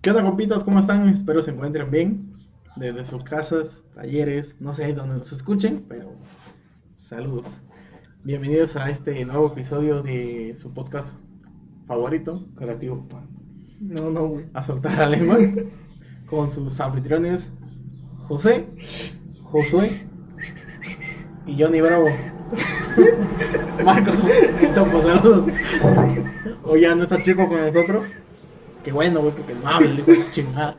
¿Qué onda, compitas? ¿Cómo están? Espero se encuentren bien. Desde sus casas, talleres, no sé dónde nos escuchen, pero saludos. Bienvenidos a este nuevo episodio de su podcast favorito, creativo, No, no, güey. a soltar la lengua, con sus anfitriones José, Josué y Johnny Bravo. Marcos, Topo, saludos. Hoy ya no está chico con nosotros. Qué bueno, güey, porque no habla, de chingada.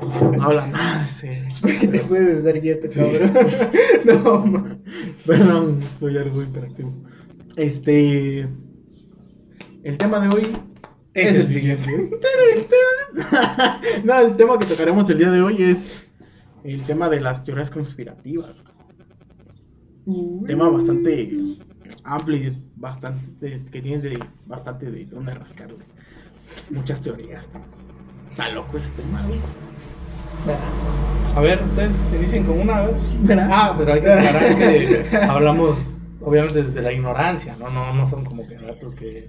No habla nada, ese. Te puedes dar quieto, cabrón. no, ma. Perdón, soy algo hiperactivo. Este. El tema de hoy Es el siguiente. no, el tema que tocaremos el día de hoy es el tema de las teorías conspirativas. Tema bastante amplio y bastante que tiene de, bastante de dónde rascarle. Muchas teorías. Está loco ese tema, güey. A ver, ustedes inicien con una, a ver. ¿Verdad? Ah, pero hay que aclarar que hablamos, obviamente, desde la ignorancia, ¿no? No, no son como que datos que.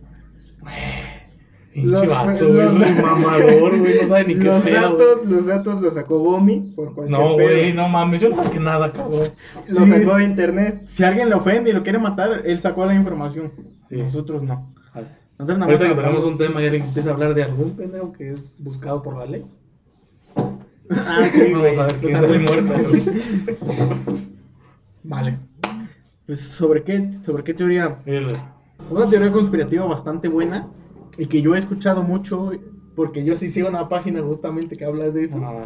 Pinche Los- vato, güey, mamador, güey, no sabe ni qué Los pedo. datos, los datos los sacó Bomi por cualquier No, güey, no mames, yo no saqué nada, cabrón. Lo Sí. sacó de internet. Si alguien le ofende y lo quiere matar, él sacó la información. Sí. Nosotros no. Nosotros nada Ahorita que más tocamos un tema y alguien empieza a hablar de algún pendejo que es buscado por la ley. Ah, sí, güey. Vamos a ver quién es muy muerto. Vale. Pues, ¿sobre qué, sobre qué teoría? El- Una teoría conspirativa bastante buena y que yo he escuchado mucho porque yo sí sigo una página justamente que habla de eso. No, no,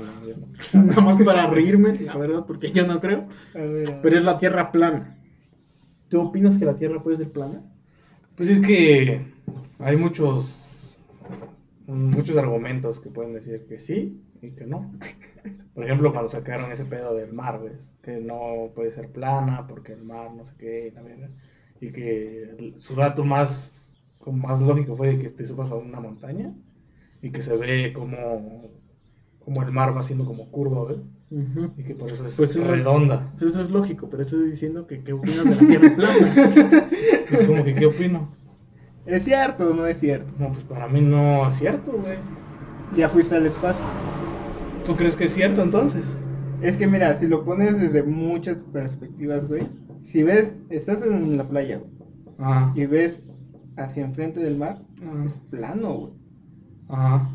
no. Nada más para reírme, la verdad, porque yo no creo. A ver, a ver. Pero es la Tierra plana. ¿Tú opinas que la Tierra puede ser plana? Pues es que hay muchos muchos argumentos que pueden decir que sí y que no. Por ejemplo, cuando sacaron ese pedo del mar, ¿ves? Que no puede ser plana porque el mar no sé qué, y la verga. Y que su dato más, más lógico fue que te subas a una montaña y que se ve como, como el mar va siendo como curvo, ¿ves? Y que por eso es Pues eso redonda. Es, eso es lógico, pero estoy diciendo que qué opinas de la Tierra plana. Pues como que, ¿qué opino? ¿Es cierto o no es cierto? No, pues para mí no es cierto, güey. Ya fuiste al espacio. ¿Tú crees que es cierto entonces? Es que mira, si lo pones desde muchas perspectivas, güey. Si ves, estás en la playa, güey. Ajá. Y ves hacia enfrente del mar, Ajá. es plano, güey. Ajá.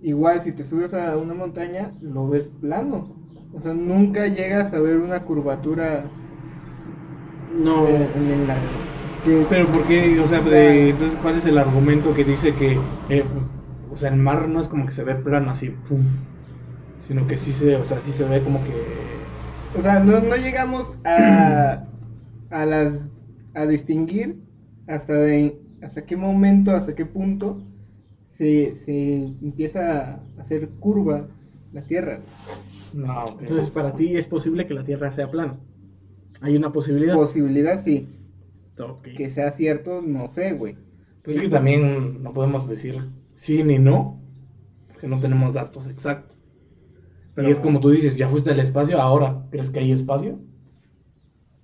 Igual si te subes a una montaña, lo ves plano. O sea, nunca llegas a ver una curvatura No. eh, en el. Que- Pero ¿por qué? O sea, de- entonces, ¿cuál es el argumento que dice que, eh, o sea, el mar no es como que se ve plano así, pum, sino que sí se, o sea, sí se ve como que, O sea, no, no llegamos a, a las a distinguir hasta de hasta qué momento, hasta qué punto se, se empieza a hacer curva la Tierra. no. Entonces, para ti es posible que la Tierra sea plana. Hay una posibilidad. Posibilidad sí, Que sea cierto, no sé, güey. Pues es que también no podemos decir sí ni no, porque no tenemos datos exactos. Pero- y es como tú dices, ya fuiste al espacio, ahora, ¿crees que hay espacio?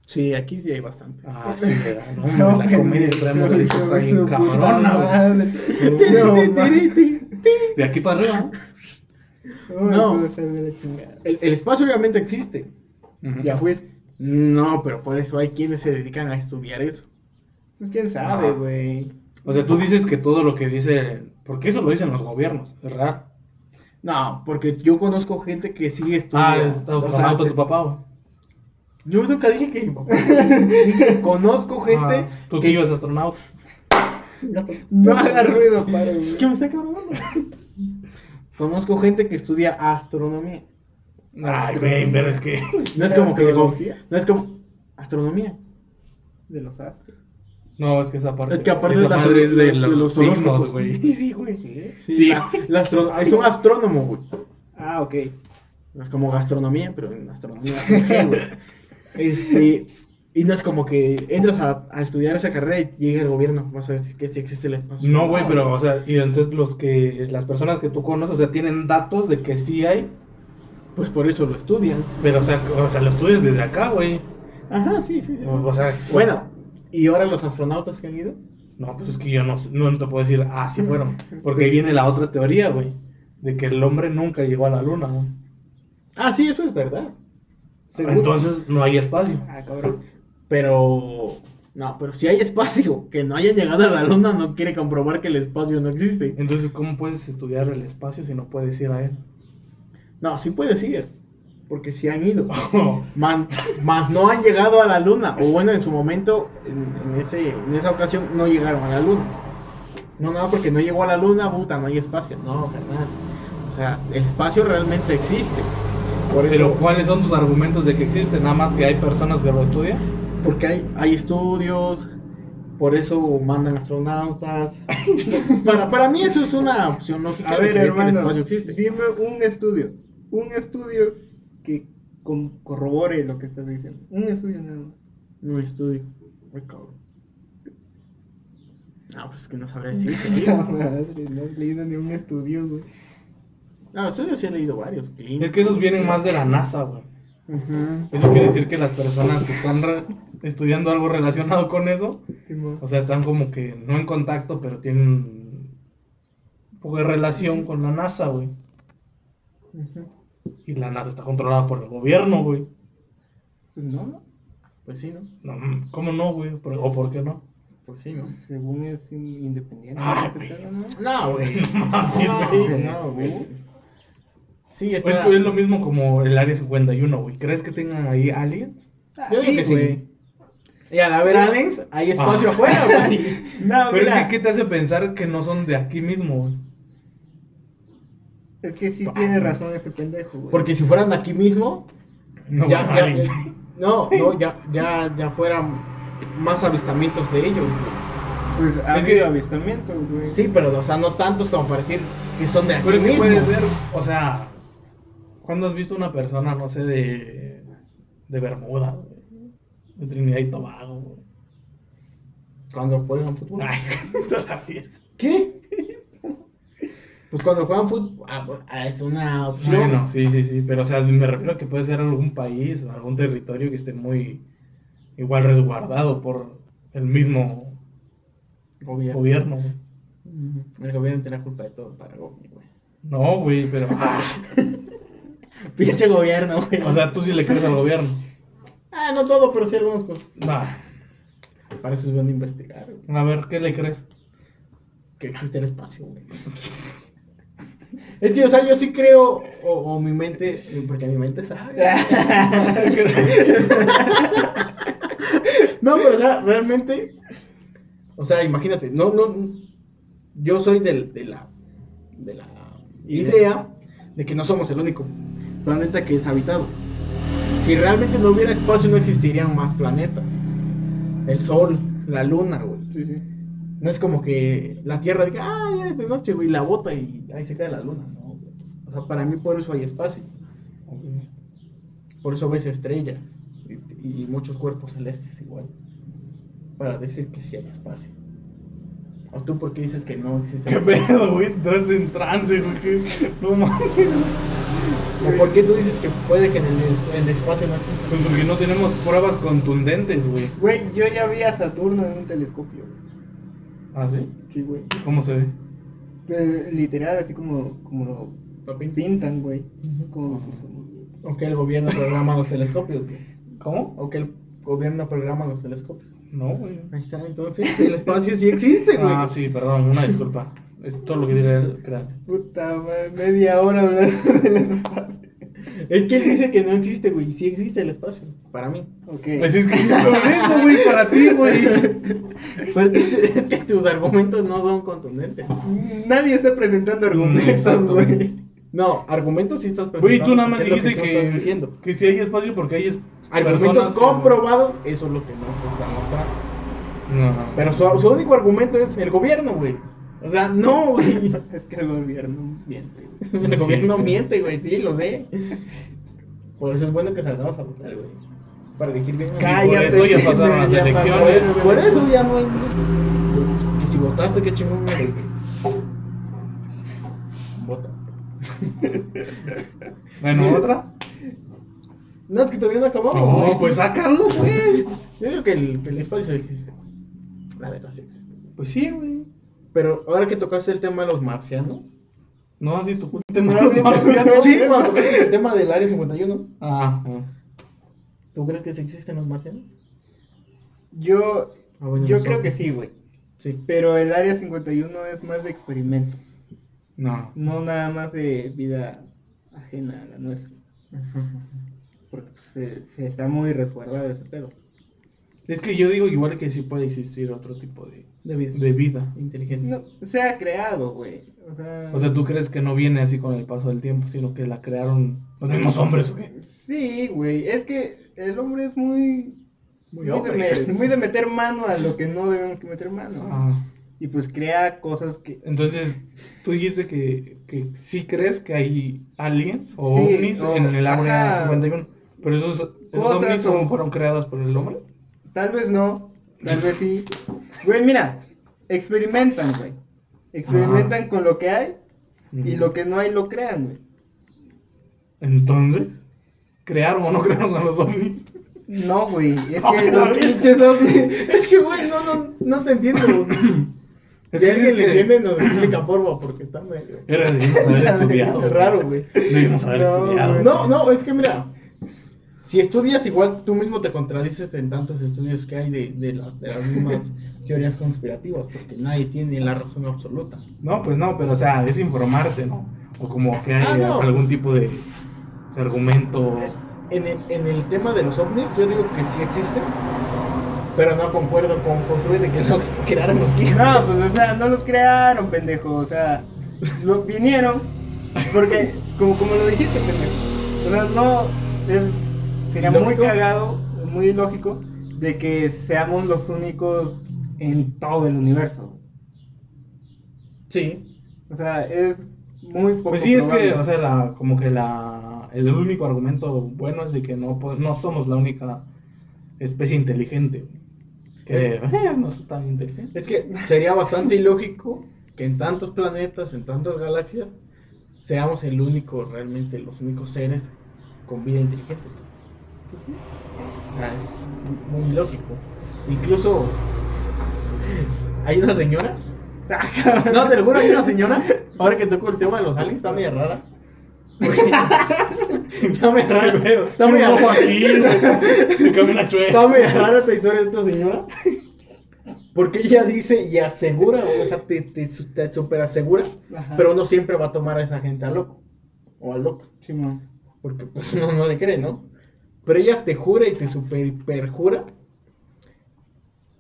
Sí, aquí sí hay bastante. Ah, sí, pero no, No, la comedia traemos ahorita está bien cabrona. No, De aquí para arriba. No. El, el espacio obviamente existe. ¿no? Ya fuiste. No, pero por eso hay quienes se dedican a estudiar eso. Pues quién sabe, güey. O sea, tú dices que todo lo que dice, porque eso lo dicen los gobiernos, ¿verdad? No, porque yo conozco gente que sigue estudiando. Ah, es astronauta tu papá, güey. Yo nunca dije que mi papá. Dije, conozco gente Ah, tu que. tío es astronauta. No haga ruido, güey. ¿Qué me está cabrón? Conozco gente que estudia astronomía. Ay, güey, pero es que. No es como que no es como astronomía. De los astros. No, es que esa parte. Es que aparte esa de, la- madre es de, de los, los signos, güey. Sí, güey. Sí. Sí, Sí. la- la astro- es un astrónomo, güey. Ah, ok. No es como gastronomía, pero en astronomía güey. Este, y no es como que entras a, a estudiar esa carrera y llega el gobierno, vas a decir que sí existe el espacio. No, güey, pero, o sea, y entonces los que, las personas que tú conoces, o sea, tienen datos de que sí hay, Pues por eso lo estudian. pero, o sea, o sea, lo estudias desde acá, güey. Ajá, sí, sí. sí. O, o sea, Bueno, ¿y ahora los astronautas que han ido? No, pues es que yo no, no te puedo decir, ah, sí fueron. Porque ahí viene la otra teoría, güey. de que el hombre nunca llegó a la luna, güey. Ah, sí, eso es verdad. Seguro. Entonces no hay espacio. Ah, cabrón. Pero. No, pero si hay espacio, que no hayan llegado a la luna no quiere comprobar que el espacio no existe. Entonces, ¿cómo puedes estudiar el espacio si no puedes ir a él? No, sí puedes ir. Porque sí han ido. Man- más no han llegado a la luna. O bueno, en su momento, en, en ese, en esa ocasión, no llegaron a la luna. No, no, porque no llegó a la luna, puta, no hay espacio. No, carnal. O sea, el espacio realmente existe. Por eso, Pero, ¿cuáles son tus argumentos de que existe? Nada más que hay personas que lo estudian. porque hay, hay estudios, por eso mandan astronautas. para, para mí eso es una opción lógica A de ver, creer que el hermano, espacio existe. dime un estudio. Un estudio que corrobore lo que estás diciendo. Un estudio nada más. No estudio. Ay, cabrón. No, pues es que no sabré decir. No, madre, no has leído ni un estudio, güey. No, estudios sí he leído varios. Es que esos vienen más de la NASA, güey. Ujú. Eso quiere decir que las personas que están estudiando algo relacionado con eso, o sea, están como que no en contacto, pero tienen un poco de relación con la NASA, güey. Ujú. Y la NASA está controlada por el gobierno, güey. Pues no, no. Pues sí, ¿no? No, ¿Cómo no, güey? ¿Por- ¿O por qué no? Pues sí, ¿no? Según es in- independiente. Ah, ¿no? güey. ¿no? No, güey. No mames, güey. no, güey. Sí, Pues está. güey, es lo mismo como el Área 51, güey. ¿Crees que tengan ahí aliens? Ah, Yo digo que sí. güey. Y al haber aliens, hay espacio Ah. afuera, güey. No, Pero mira, es que, ¿qué te hace pensar que no son de aquí mismo, güey? Es que sí tiene razón ese pendejo, güey. Porque si fueran de aquí mismo, No, ya, ya- no, no, ya, ya, ya fueran más avistamientos de ellos. güey. Pues ha Es que- habido avistamientos, güey. Sí, pero, o sea, no tantos como para decir que son de aquí Pero es que mismo. puede ser, o sea, ¿cuándo has visto una persona, no sé, de, de Bermuda, güey? De Trinidad y Tobago, güey? Cuando juegan fútbol. Ay. ¿Qué? Pues cuando juegan fútbol, ah, pues, ah, es una opción. Bueno, sí, sí, sí, pero o sea, me refiero a que puede ser algún país, algún territorio que esté muy igual resguardado por el mismo Gobierno. gobierno, güey. Ujú. El gobierno tiene la culpa de todo para güey. No, güey, pero, ah, Pinche gobierno, güey. o sea, tú sí le crees al gobierno. ah, no todo, pero sí algunas cosas. Nah, Para eso es bueno investigar, güey. a ver, ¿qué le crees? Que existe el espacio, güey. Es que, o sea, yo sí creo, o, o mi mente, porque mi mente sabe. No, pero o sea, realmente, o sea, imagínate, no, no, yo soy del, de la, de la idea de que no somos el único planeta que es habitado. Si realmente no hubiera espacio, no existirían más planetas. El Sol, la Luna, güey. Sí, sí. No es como que la Tierra diga, ah, ya es de noche, güey, la bota y ahí se cae la Luna. No, güey. O sea, para mí por eso hay espacio. Por eso ves estrellas y, y muchos cuerpos celestes igual. Para decir que sí hay espacio. ¿O tú por qué dices que no existe? ¿Qué pedo, güey? Entraste en trance, güey. No mames. ¿O por qué tú dices que puede que en el, el espacio no exista? Pues porque no tenemos pruebas contundentes, güey. Güey, yo ya vi a Saturno en un telescopio. güey. ¿Ah, sí? Sí, güey. ¿Cómo se ve? Eh, Literal, así como, como lo ¿Lo pinta? pintan, güey. Como sus movimientos. O que el gobierno programa los telescopios. güey. ¿Cómo? O que el gobierno programa los telescopios. No, güey. Ahí está, entonces el espacio sí existe, güey. Ah, sí, perdón, una disculpa. Es todo lo que diré el cráneo. Puta madre, media hora hablando del espacio. Es que él dice que no existe, güey. Sí existe el espacio. Para mí. Ok. Pues es que por eso, güey, para ti, güey. Pero es que, es que tus argumentos no son contundentes. Nadie está presentando argumentos, exacto. güey. No, argumentos sí estás presentando. Güey, tú nada más es dijiste estás que, diciendo. que si hay espacio porque hay es- Argumentos que- comprobados, eso es lo que no se está mostrando. No. Pero su, su único argumento es el gobierno, güey. O sea, no, güey. Es que el gobierno miente, güey. El Sí. gobierno miente, güey. Sí, lo sé. Por eso es bueno que salgamos a votar, güey. Para elegir bien. a- por Cállate. eso ya pasaron las elecciones. Por eso ya no hay. Que si votaste, qué chingón eres. Vota. Bueno, otra. No, es que todavía no acabamos. No, güey. pues sácalo, pues. Yo digo que el, el espacio existe. La verdad sí existe. Pues sí, güey. Pero ahora que tocaste el tema de los marcianos, No, tu punto. No, di- Sí, cuando tocaste el tema del área 51. Ah, ah. ¿Tú crees que sí existen los marcianos? Yo, Ah, bueno, yo no creo son. que sí, güey. Sí. Pero el área 51 es más de experimento. No. No nada más de vida ajena a la nuestra. Porque pues, se, se está muy resguardado ese pedo. Es que yo digo igual que sí puede existir otro tipo de, De vida. de vida. Inteligente. No, se ha creado, güey. O sea, O sea, ¿tú crees que no viene así con el paso del tiempo, sino que la crearon los mismos hombres o qué? sí, güey. Es que el hombre es muy. Muy Muy de, muy de meter mano a lo que no debemos que meter mano. Ah. Y pues crea cosas que. Entonces, tú dijiste que, que sí crees que hay aliens o Sí, ovnis o- en el área ajá. 51. Pero esos, esos ovnis son- fueron creados por el hombre. Tal vez no, tal vez sí. Güey, mira, experimentan, güey. Experimentan con lo que hay y lo que no hay lo crean, güey. Entonces, ¿crearon o no crearon a los ovnis? No, güey, es No, que no, los pinches ovnis. Es que, güey, no, no, no te entiendo. Es si que alguien le entiende, nos explica, porfa, porque está medio... Era, debimos haber estudiado. Es raro, güey. Debimos haber No, estudiado. güey. No, no, es que mira, si estudias igual, tú mismo te contradices en tantos estudios que hay de, de, las- de las mismas teorías conspirativas, porque nadie tiene la razón absoluta. No, pues no, pero o sea, es informarte, ¿no? O como que hay Ah, no. algún tipo de, de argumento. En el, en el tema de los ovnis, yo digo que sí existen, pero no concuerdo con Josué de que los crearon aquí. No, pues, o sea, no los crearon, pendejo. O sea, lo, vinieron. Porque, como, como lo dijiste, pendejo. O sea, no. es- sería muy ¿Ilógico? cagado, muy lógico, de que seamos los únicos en todo el universo. Sí, O sea, es muy poco Pues sí, es que, o sea, la, como que la, el único argumento bueno es de que no, po- no somos la única especie inteligente. Que eh, no es tan inteligente. es que sería bastante ilógico que en tantos planetas, en tantas galaxias, seamos el único, realmente los únicos seres con vida inteligente. O sea, es muy ilógico. Incluso hay una señora. No, te lo juro, hay una señora. Ahora que toco el tema de los aliens, está media rara. está media rara. Está media rara. se camina chueca. Está media rara esta historia de esta señora. Porque ella dice y asegura, o sea, te, te, te super asegura, Ajá. pero uno siempre va a tomar a esa gente a loco. O a loco. Simón. Porque pues no, no le cree, ¿no? Pero ella te jura y te super perjura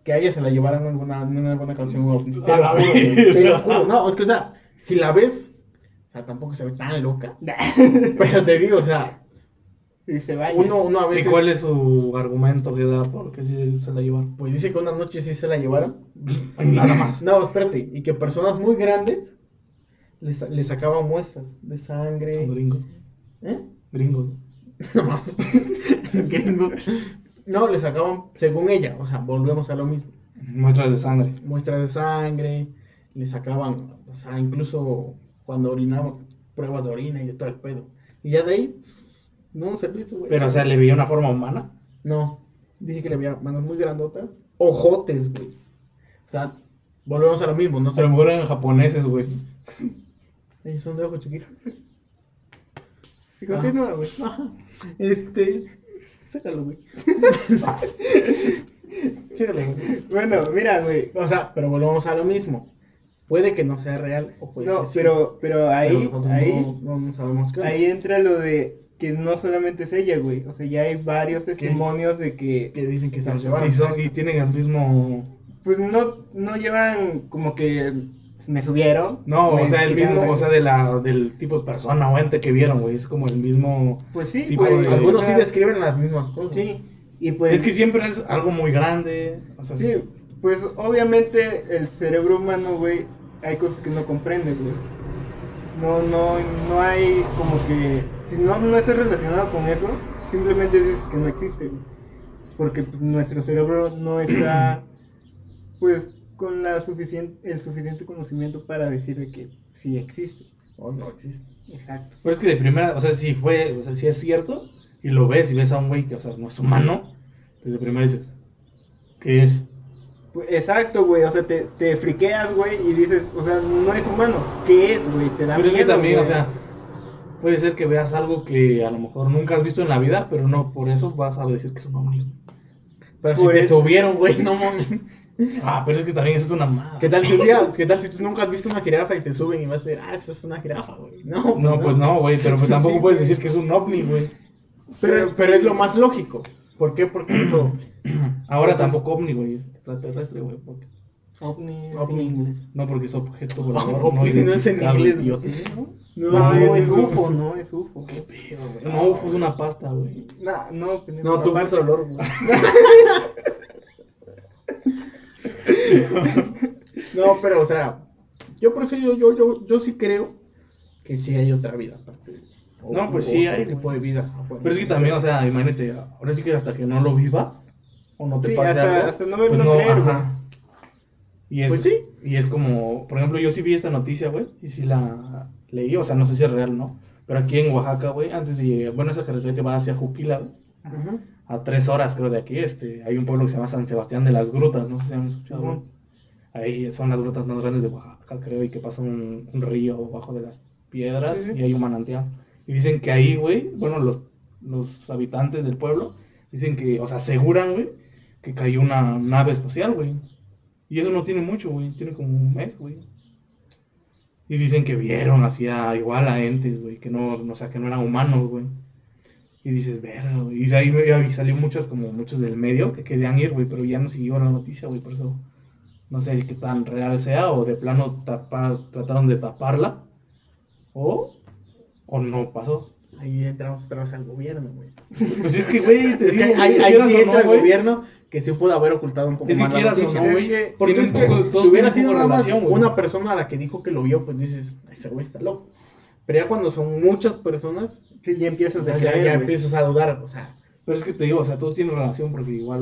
que a ella se la llevaran en alguna, en alguna canción. Te lo juro, te lo juro. No, es que, o sea, si la ves, o sea, tampoco se ve tan loca. Pero te digo, o sea, Y se vaya. uno, uno a ¿Y veces. cuál es su argumento que da por qué sí se la llevaron? Pues dice que una noche sí se la llevaron. Nada más. No, espérate. Y que personas muy grandes les, les sacaban muestras de sangre. Son gringos. ¿Eh? Gringos. No mames. No, le sacaban, según ella, o sea, volvemos a lo mismo. Muestras de sangre. Muestras de sangre, le sacaban, o sea, incluso cuando orinaban, pruebas de orina y de todo el pedo. Y ya de ahí, no se visto, güey. Pero, o sea, le veía una forma humana. No, dije que le había manos muy grandotas. Ojotes, güey. O sea, volvemos a lo mismo, no Se sé. lo mejor eran japoneses, güey. Ellos son de ojos chiquitos. Y continúa, güey. Este. Sácalo, güey. Sácalo, güey. Bueno, mira, güey. O sea, pero volvemos a lo mismo. Puede que no sea real o puede No, que sí. pero, pero ahí, ahí, no, no, sabemos qué. ahí entra lo de que no solamente es ella, güey. O sea, ya hay varios testimonios de que, Que dicen que se llevaron. Y, son, y tienen el mismo. pues no, no llevan como que me subieron. No, me o sea, el mismo, o sea, de la, del tipo de persona o ente que vieron, güey. Es como el mismo. Pues sí, tipo güey. de- Algunos o sí describen las mismas cosas. Sí, y pues. Es que siempre es algo muy grande. O sea, Sí, pues obviamente el cerebro humano, güey, hay cosas que no comprende, güey. No, no, no hay como que, si no, no estás relacionado con eso, simplemente dices que no existe, güey. Porque nuestro cerebro no está, pues, con la suficiente, el suficiente conocimiento para decirle que sí existe. O no existe. Exacto. Pero es que de primera, o sea, si fue, o sea, si es cierto, y lo ves y ves a un güey que, o sea, no es humano, pues de primera dices, ¿qué es? Pues, Exacto, güey, o sea, te, te friqueas, güey, y dices, o sea, no es humano. ¿Qué es, güey? Te da Pero es que también, güey. o sea, puede ser que veas algo que a lo mejor nunca has visto en la vida, pero no por eso vas a decir que es un ovni. Pero si te subieron, güey, no mames. Ah, pero es que también eso es una mamada. ¿Qué tal si un día, qué tal si tú nunca has visto una jirafa y te suben y vas a decir, ah, eso es una jirafa, güey? No, No, pues no, güey, pero pues tampoco Sí, puedes decir que es un ovni, güey. Pero, pero es lo más lógico. ¿Por qué? Porque eso. Ahora tampoco ovni, güey, es extraterrestre, güey. porque- Ovni, Ovni. en inglés. No porque es objeto volador. Ovni no es en inglés, güey. No, No, no, es es UFO. UFO, no, es UFO. Qué pedo, güey. No, fue una pasta, güey. No, no, pendejo, No, tú fuiste olor, güey. no, pero, o sea, yo por eso yo, yo, yo, yo sí creo que sí hay otra vida aparte. de- o- No, pues sí otro hay, tipo de vida. Pero es que también, o sea, imagínate, ahora sí que hasta que no lo vivas o no te Sí, pase hasta- algo, hasta no me pues no no, creer, güey. ajá. Y es, Pues sí. Y es como, por ejemplo, yo sí vi esta noticia, güey, y sí la leí, o sea, no sé si es real, ¿no? Pero aquí en Oaxaca, güey, antes de llegar, bueno, esa carretera que va hacia Juquila, güey, a tres horas creo de aquí, este, hay un pueblo que se llama San Sebastián de las Grutas, no sé si han escuchado, güey. Ahí son las grutas más grandes de Oaxaca, creo, y que pasa un, un río bajo de las piedras Sí, sí. y hay un manantial. Y dicen que ahí, güey, bueno, los, los habitantes del pueblo dicen que, o sea, aseguran, güey, que cayó una nave espacial, güey. Y eso no tiene mucho, güey, tiene como un mes, güey. Y dicen que vieron hacia igual a entes, güey, que no, no, o sea, que no eran humanos, güey. Y dices, verga, güey. Y ahí me- salió muchos, como muchos del medio que querían ir, güey, pero ya no siguió la noticia, güey, por eso no sé qué tan real sea o de plano tapa- trataron de taparla o, o no pasó. Ahí entramos otra vez al gobierno, güey. Pues es que, güey, te digo, ahí, sí entra no, el güey, gobierno que sí pudo haber ocultado un poco Es que más la quieras o noticia. no, güey, Es que- Porque es que todo si hubiera sido nada más relación, güey. una persona a la que dijo que lo vio, pues dices, ese güey está loco. Pero ya cuando son muchas personas, Sí, ya empiezas a ya, empiezas a dudar. O sea, Pero es que te digo, o sea, todo tiene relación porque igual,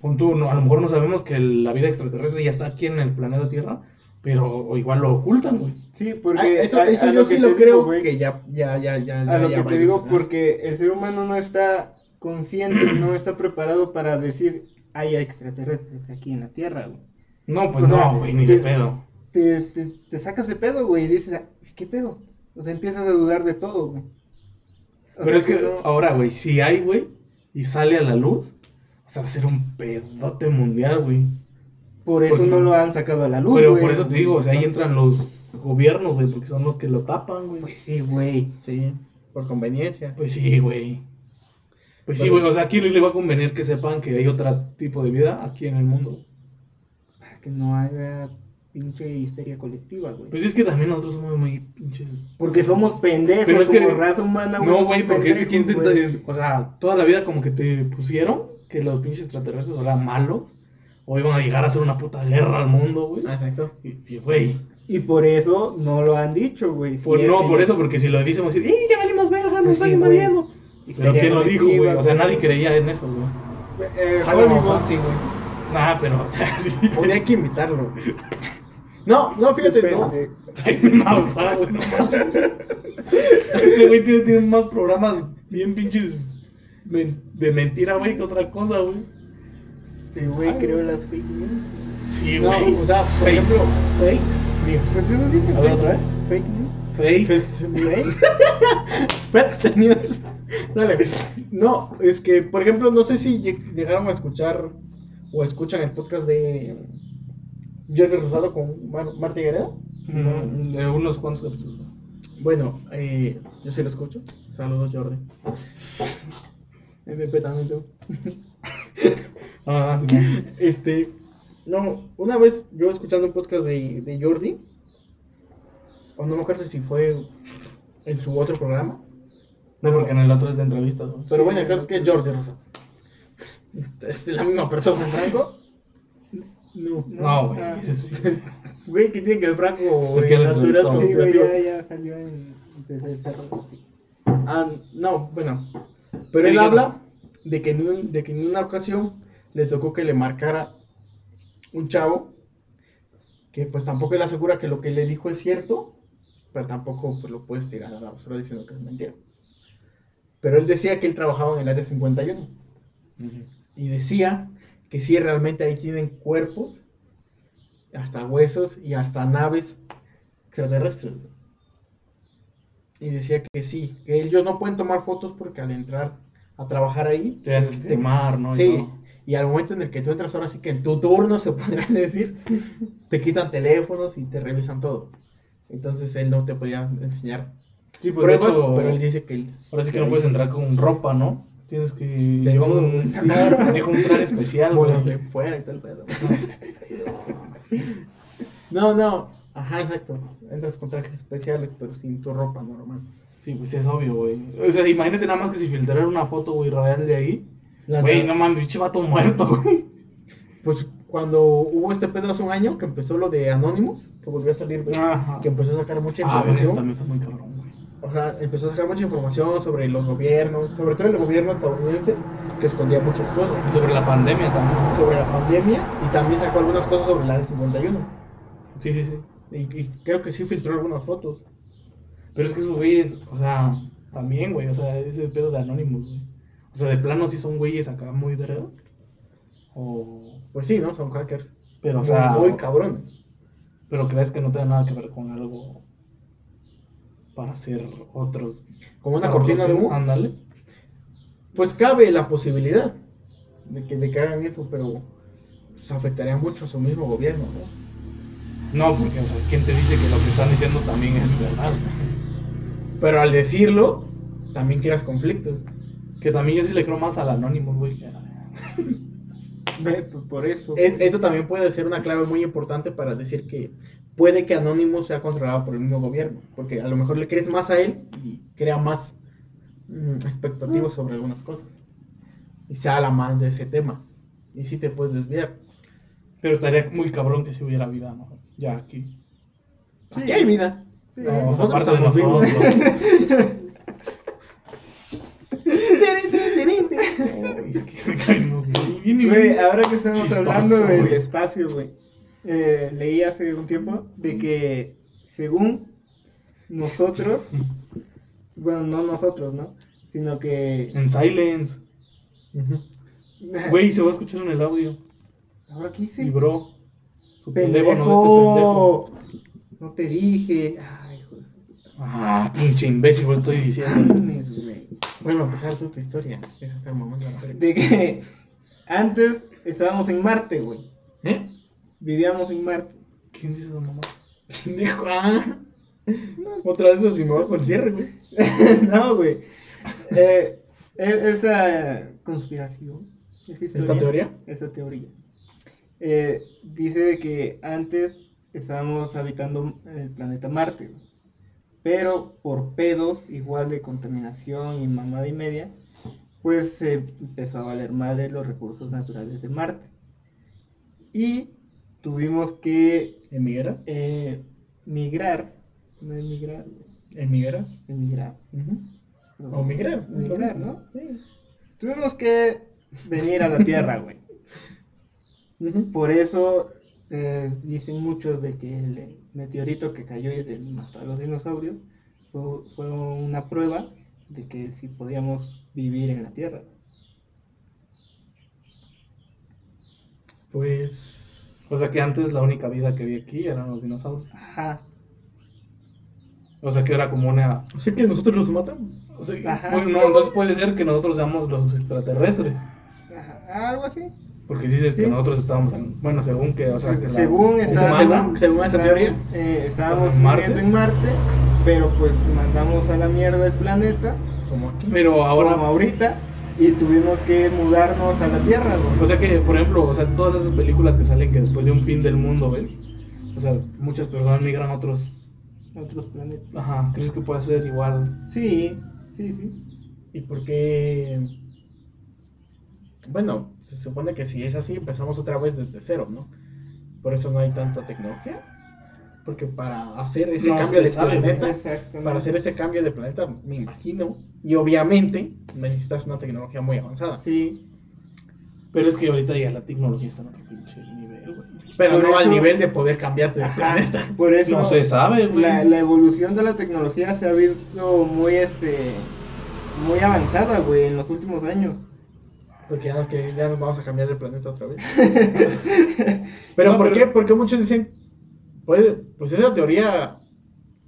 pon tú, no, a lo mejor no sabemos que la vida extraterrestre ya está aquí en el planeta Tierra, pero o igual lo ocultan, güey. Sí, porque ah, eso, a- eso a yo que sí lo digo, creo güey, que ya, ya, ya, ya, A ya, lo ya que te digo, porque el ser humano no está consciente, no está preparado para decir, hay extraterrestres aquí en la Tierra, güey. No, pues O sea, no, güey, ni de pedo. Te, te, te sacas de pedo, güey, y dices, "Ah, ¿qué pedo? O sea, empiezas a dudar de todo, güey. O Pero sea, es que no- ahora, güey, si hay, güey, y sale a la luz, o sea, va a ser un pedote mundial, güey. por eso porque- no lo han sacado a la luz, Pero güey. por eso te digo, o sea, ahí entran los gobiernos, güey, porque son los que lo tapan, güey. Pues sí, güey. Sí, por conveniencia. Pues sí, güey. Pues sí, güey, o sea, aquí le va a convenir que sepan que hay otro tipo de vida aquí en el mundo. Para que no haya pinche histeria colectiva, güey. Pues es que también nosotros somos muy pinches. Porque somos pendejos Pero es que- como raza humana, No, güey, porque es que quien intenta, güey. o sea, toda la vida como que te pusieron que los pinches extraterrestres eran malos o iban a llegar a hacer una puta guerra al mundo, güey. Ah, exacto. Y, y, güey, Y por eso no lo han dicho, güey. Si pues es no, que por eso, porque si lo decimos, decir, ¡y ya valimos verga, nos Pues están sí, invadiendo! Pero ¿quién lo dijo, güey? O sea, nadie creía en eso, güey. Eh, sí, güey. Nah, pero, o sea, sí. Podría que invitarlo. güey. No, no, fíjate, no. Depende. Jaime Maussan, güey, no. Ese güey tiene, tiene más programas bien pinches men- de mentira, güey, que otra cosa, güey. Sí, güey, creo las fake news. Sí, No, güey. o sea, por Fake. ejemplo, Fake news. Pues eso dije. A ver, ¿otra vez? Fake news. Fake. Fake news. Dale. No, es que, por ejemplo, no sé si lleg- llegaron a escuchar o escuchan el podcast de Jordi Rosado con Mar Marta Guerrero. Mm, De unos cuantos capítulos. Bueno, eh, yo sí lo escucho. Saludos, Jordi. MP también tú. Ah, sí. Este, no, una vez yo escuchando un podcast de, de Jordi, o no me acuerdo si fue en su otro programa, No, porque en el otro es de entrevistas, pero bueno, el caso es que es Jordi Rosado. Es la misma persona. ¿Franco? No. No, güey. Ah. Güey, ¿qué tiene que ver Franco? Es que entrevistó. Sí, güey, ya, ya salió en. Ah, no, bueno. Pero él habla de que, en un- de que en una ocasión le tocó que le marcara un chavo que pues tampoco él asegura que lo que le dijo es cierto, pero tampoco pues, lo puedes tirar a la basura diciendo que es mentira. Pero él decía que él trabajaba en el área 51 y decía que sí realmente ahí tienen cuerpos, hasta huesos y hasta naves extraterrestres. Y decía que sí, que ellos no pueden tomar fotos porque al entrar a trabajar ahí, Te haces quemar, ¿no? Sí, y al momento en el que tú entras ahora sí que en tu turno se podría decir, te quitan teléfonos y te revisan todo. Entonces él no te podía enseñar Sí, pues pruebas, hecho, pero él dice que él... ahora sí que no puedes entrar con ropa, ¿no? Tienes que todo, un, sí, traje especial, güey. De fuera y tal pedo. No, no, ajá, exacto. Entras con trajes especiales, pero sin tu ropa normal. Sí, pues es obvio, güey. O sea, imagínate nada más que si filtraran una foto, güey, real de ahí. Güey, no mames, pinche vato muerto, güey. Pues cuando hubo este pedo hace un año, que empezó lo de Anonymous, que volvió a salir, güey, Ajá. que empezó a sacar mucha Ah, información. también está muy cabrón, güey. O sea, empezó a sacar mucha información sobre los gobiernos, sobre todo el gobierno estadounidense, que escondía muchas Y cosas. sobre la pandemia también. Sobre la pandemia y también sacó algunas cosas sobre la del 51. Sí, sí, sí. Y, y creo que sí filtró algunas fotos. Pero es que esos güeyes, o sea, también, güey, o sea, ese pedo de Anonymous, güey. O sea, de plano sí son güeyes acá muy vergas. O. Pues sí, ¿no? Son hackers. Pero, o sea. muy cabrones. Pero crees que no tenga nada que ver con algo. Para hacer otros. Como una cortina de humo. Ándale. Pues cabe la posibilidad de que, de que hagan eso, pero pues, afectaría mucho a su mismo gobierno, ¿no? No, porque, o sea, ¿quién te dice que lo que están diciendo también es verdad? Pero al decirlo, también creas conflictos. Que también yo sí le creo más al Anonymous, güey. Por eso. Es- eso también puede ser una clave muy importante para decir que puede que Anonymous sea controlado por el mismo gobierno, porque a lo mejor le crees más a él y crea más mm, expectativas sobre algunas cosas. Y sea la más de ese tema. Y sí te puedes desviar. Pero estaría muy cabrón que si hubiera vida, ¿no? Ya aquí. Aquí hay vida. Sí. No, nosotros aparte de nosotros. Ay, es que me caen bien, Güey, ahora que estamos Chistoso, hablando del güey. espacio, güey. eh, leí hace un tiempo de que según nosotros, bueno, no nosotros, ¿no? Sino que... En silence. Güey, se va a escuchar en el audio. ¿Ahora qué hice? bro, su ¡Pendejo! teléfono, este pendejo. No te dije. Ay, hijo de su puta Ah, pinche imbécil, lo estoy diciendo. Bueno, empezar tu historia. Estar mamando la verga. De que antes estábamos en Marte, güey. ¿Eh? Vivíamos en Marte. ¿Quién dice esa mamá? Dijo, ah. Otra vez me bajo el cierre, güey. no, güey. Eh, e- esa conspiración. esa ¿Esta teoría? Esa teoría. eh, dice de que antes estábamos habitando el planeta Marte. güey. Pero por pedos, igual de contaminación y mamada y media, pues se empezó a valer madre los recursos naturales de Marte. Y tuvimos que ¿Emigra? eh, migrar. No emigrar, güey, ¿Emigra? emigrar. O migrar. Migrar, ¿no? Sí. Tuvimos que venir a la Tierra, güey. Por eso eh, dicen muchos de que el meteorito que cayó y mató a los dinosaurios fue, fue una prueba de que si podíamos vivir en la Tierra. Pues. O sea que antes la única vida que vi aquí eran los dinosaurios. Ajá. O sea que era como una. O sea que nosotros los matamos. O sea, Ajá. pues, no, entonces puede ser que nosotros seamos los extraterrestres. Ajá, Algo así. Porque dices que nosotros estábamos en. Bueno, según que. O sea, que la- según está, Según- según esa teoría. eh, estábamos ¿Estamos en Marte? viviendo en Marte, pero pues mandamos a la mierda el planeta, Como aquí. Pero ahora. como ahorita, y tuvimos que mudarnos a la Tierra, güey. O sea que, por ejemplo, o sea, todas esas películas que salen que después de un fin del mundo, ¿ves? O sea, muchas personas migran a otros. otros planetas. Ajá, ¿crees que puede ser igual? Sí, sí, sí. ¿Y por qué? Bueno, se supone que si es así, empezamos otra vez desde cero, ¿no? Por eso no hay tanta tecnología. Porque para hacer ese No cambio de sabe, planeta, para hacer ese cambio de planeta, me imagino, y obviamente necesitas una tecnología muy avanzada. Sí, Pero es que ahorita ya la tecnología está en otro pinche nivel, güey. Pero Por no al nivel de poder cambiarte de Ajá, planeta. por eso No se sabe, güey. la, la evolución de la tecnología se ha visto muy este muy avanzada, güey, en los últimos años. Porque ya, que ya nos vamos a cambiar de planeta otra vez. pero No, ¿por pero- qué? Porque muchos dicen, puede, pues esa teoría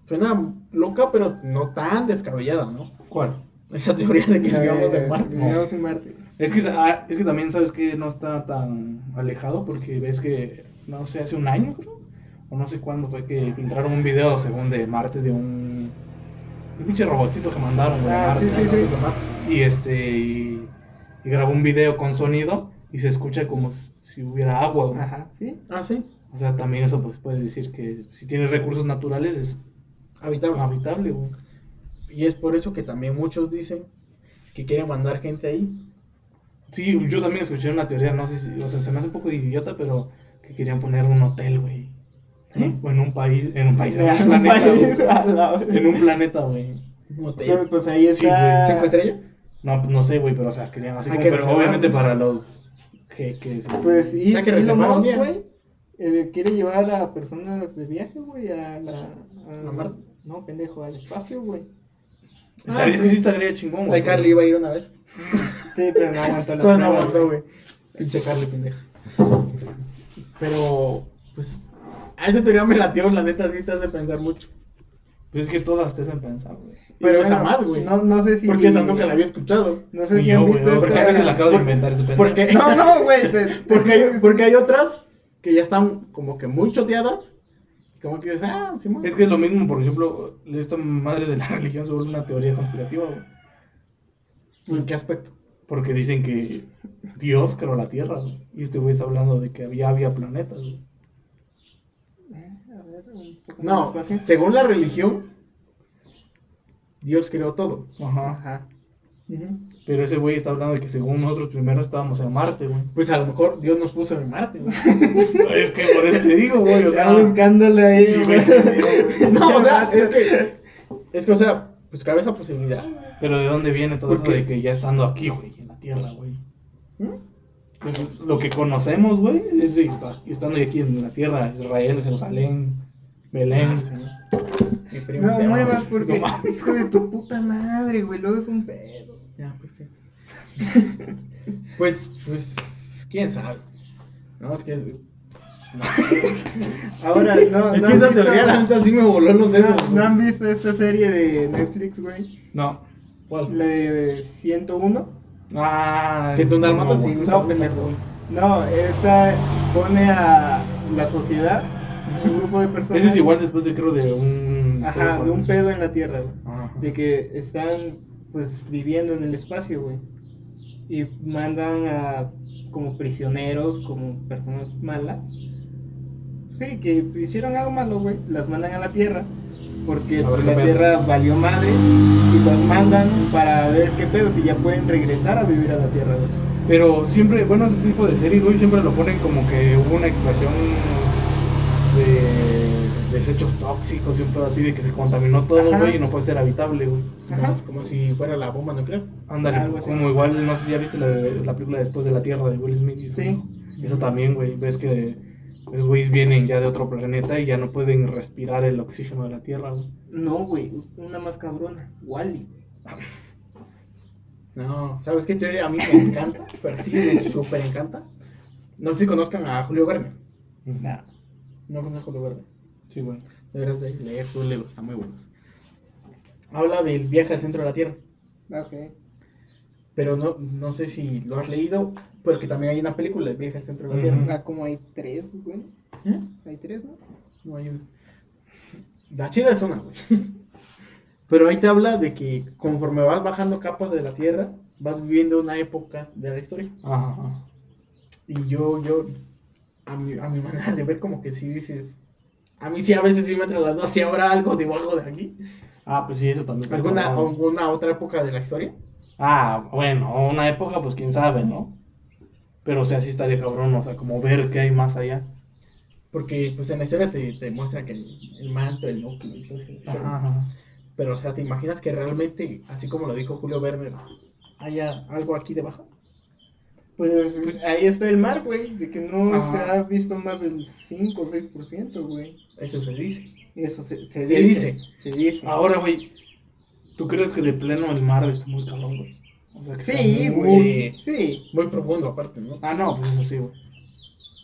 suena loca, pero no tan descabellada, ¿no? ¿Cuál? Esa teoría de que vivamos en Marte. Vivimos en Marte. Es que, ah, es que también sabes que no está tan alejado porque ves que, no sé, hace un año creo, o no sé cuándo fue que filtraron un video según de Marte de un, un pinche robotcito que mandaron güey, Ah, sí, Marte. sí, sí. Y este, y, y grabó un video con sonido y se escucha como si hubiera agua, güey. Ajá, sí. Ah, sí. O sea, también eso pues puede decir que si tiene recursos naturales es Habitable. habitable, güey. Y es por eso que también muchos dicen que quieren mandar gente ahí. Sí, yo también escuché una teoría, no sé si, o sea, se me hace un poco idiota, pero que querían poner un hotel, güey. ¿Eh? O en un país, en un país, en un planeta, güey. En un planeta, güey. Un hotel. Pues, pues ahí Sí, está. ¿Cinco estrellas? No, pues no sé, güey, pero o sea, querían así Hay como, que pero reservar. obviamente para los jeques. Pues y O sea, que reservaron bien. eh, quiere llevar a personas de viaje, güey, a la. ¿A Marte? No, pendejo, al espacio, güey. Ah, es que sí estaría chingón, güey. Ay, Carly iba a ir una vez. Sí, pero no aguantó la Pero no aguantó, güey. Pinche Carly, pendeja. Pero, pues, a esa teoría me latió, la neta, sí te hace pensar mucho. Pues es que todas te hacen pensar, güey. Pero esa más, güey. No, no sé si. Porque esa nunca la había escuchado. No sé Ni si yo, han güey, visto porque a veces la acabo de inventar ese pendejo. Porque, No, no, güey. te- te- porque, hay, porque hay otras que ya están como que muy choteadas. Como que dices, ah, sí, Es que es lo mismo, por ejemplo, esta madre de la religión se vuelve una teoría conspirativa, güey. ¿En qué aspecto? Porque dicen que Dios creó la Tierra, güey. Y este güey está hablando de que había, había planetas, güey. Eh, a ver, un poco más No, según la religión, Dios creó todo. Ajá. Ajá. Pero ese güey está hablando de que según nosotros primero estábamos en Marte, güey. Pues a lo mejor Dios nos puso en Marte, güey. es que por eso te digo, güey. O sea, Está buscándole ahí, sí, güey. No, o sea, es que, es que, o sea, pues cabe esa posibilidad. Pero ¿de dónde viene todo ¿Por eso qué? de que ya estando aquí, güey, en la Tierra, güey? ¿Mm? Pues lo que conocemos, güey, es de estar- estando aquí en la Tierra, Israel, Jerusalén, Belén. Mi primo No muevas porque hijo de tu puta madre, güey. Luego es un pedo. Ya, pues qué. pues, pues, quién sabe. No, es que. Es, no, Ahora, no. es no que han esa visto- teoría, la neta, sí me voló los dedos. ¿No, no han visto esta serie de Netflix, güey? No. ¿Cuál? La de 101. Ah, Siento un dálmata, no, sí. No, pendejo. No, esta pone a la sociedad, un grupo de personas. Ese es igual después de, creo, de un... Ajá, de un pedo en la tierra, güey. Ajá. De que están, pues, viviendo en el espacio, güey. Y mandan a como prisioneros, como personas malas. Sí, que hicieron algo malo, güey. Las mandan a la tierra. Porque ver pues, la pedo. tierra valió madre. Y los mandan para ver qué pedo, si ya pueden regresar a vivir a la tierra, güey. Pero siempre, bueno, ese tipo de series, güey, siempre lo ponen como que hubo una explosión de desechos tóxicos y un pedo así de que se contaminó todo, güey, y no puede ser habitable, güey. Como, si fuera la bomba nuclear. Ándale, como igual, no sé si ya viste la, la película Después de la Tierra de Will Smith. y Sí. ¿no? Eso también, güey, ves que esos güeyes vienen ya de otro planeta y ya no pueden respirar el oxígeno de la Tierra, güey. No, güey, una más cabrona. Wally. No, ¿sabes qué teoría a mí me encanta? Pero sí, me súper encanta. No sé si conozcan a Julio Verne. Nah. No conozco a Julio Verne. Sí, güey. Deberías de leer sus libros, están muy buenos. Habla del viaje al centro de la Tierra. Ok. Pero no, no sé si lo has leído, porque también hay una película, El viaje al centro de la. Tierra. Ah, como hay tres, güey. ¿Eh? Hay tres, ¿no? No hay una. La chida es una, güey. Pero ahí te habla de que conforme vas bajando capas de la Tierra, vas viviendo una época de la historia. Ajá, ajá. Y yo, yo, a mi, a mi manera de ver, como que sí dices. A mí sí, a veces sí me trasladó si habrá algo debajo de aquí. Ah, pues sí, eso también. ¿Alguna, alguna otra época de la historia? Ah, bueno, una época, pues quién sabe, ¿no? Pero, o sea, sí estaría cabrón, o sea, como ver qué hay más allá. Porque pues en la historia te, te muestran que el, el manto, el núcleo y todo. Ajá, ajá. Pero, o sea, ¿te imaginas que realmente, así como lo dijo Julio Werner, haya algo aquí debajo? Pues, ahí está el mar, güey. De que no Ajá. se ha visto más del 5 o 6%, güey. Eso se dice. Eso se, se Se dice. dice. Se dice. Ahora, güey, ¿tú crees que de pleno el mar está muy cabrón, güey? O sea, que Sí, sea muy- güey. Sí. Muy profundo, aparte, ¿no? Ah, no, pues eso sí, güey.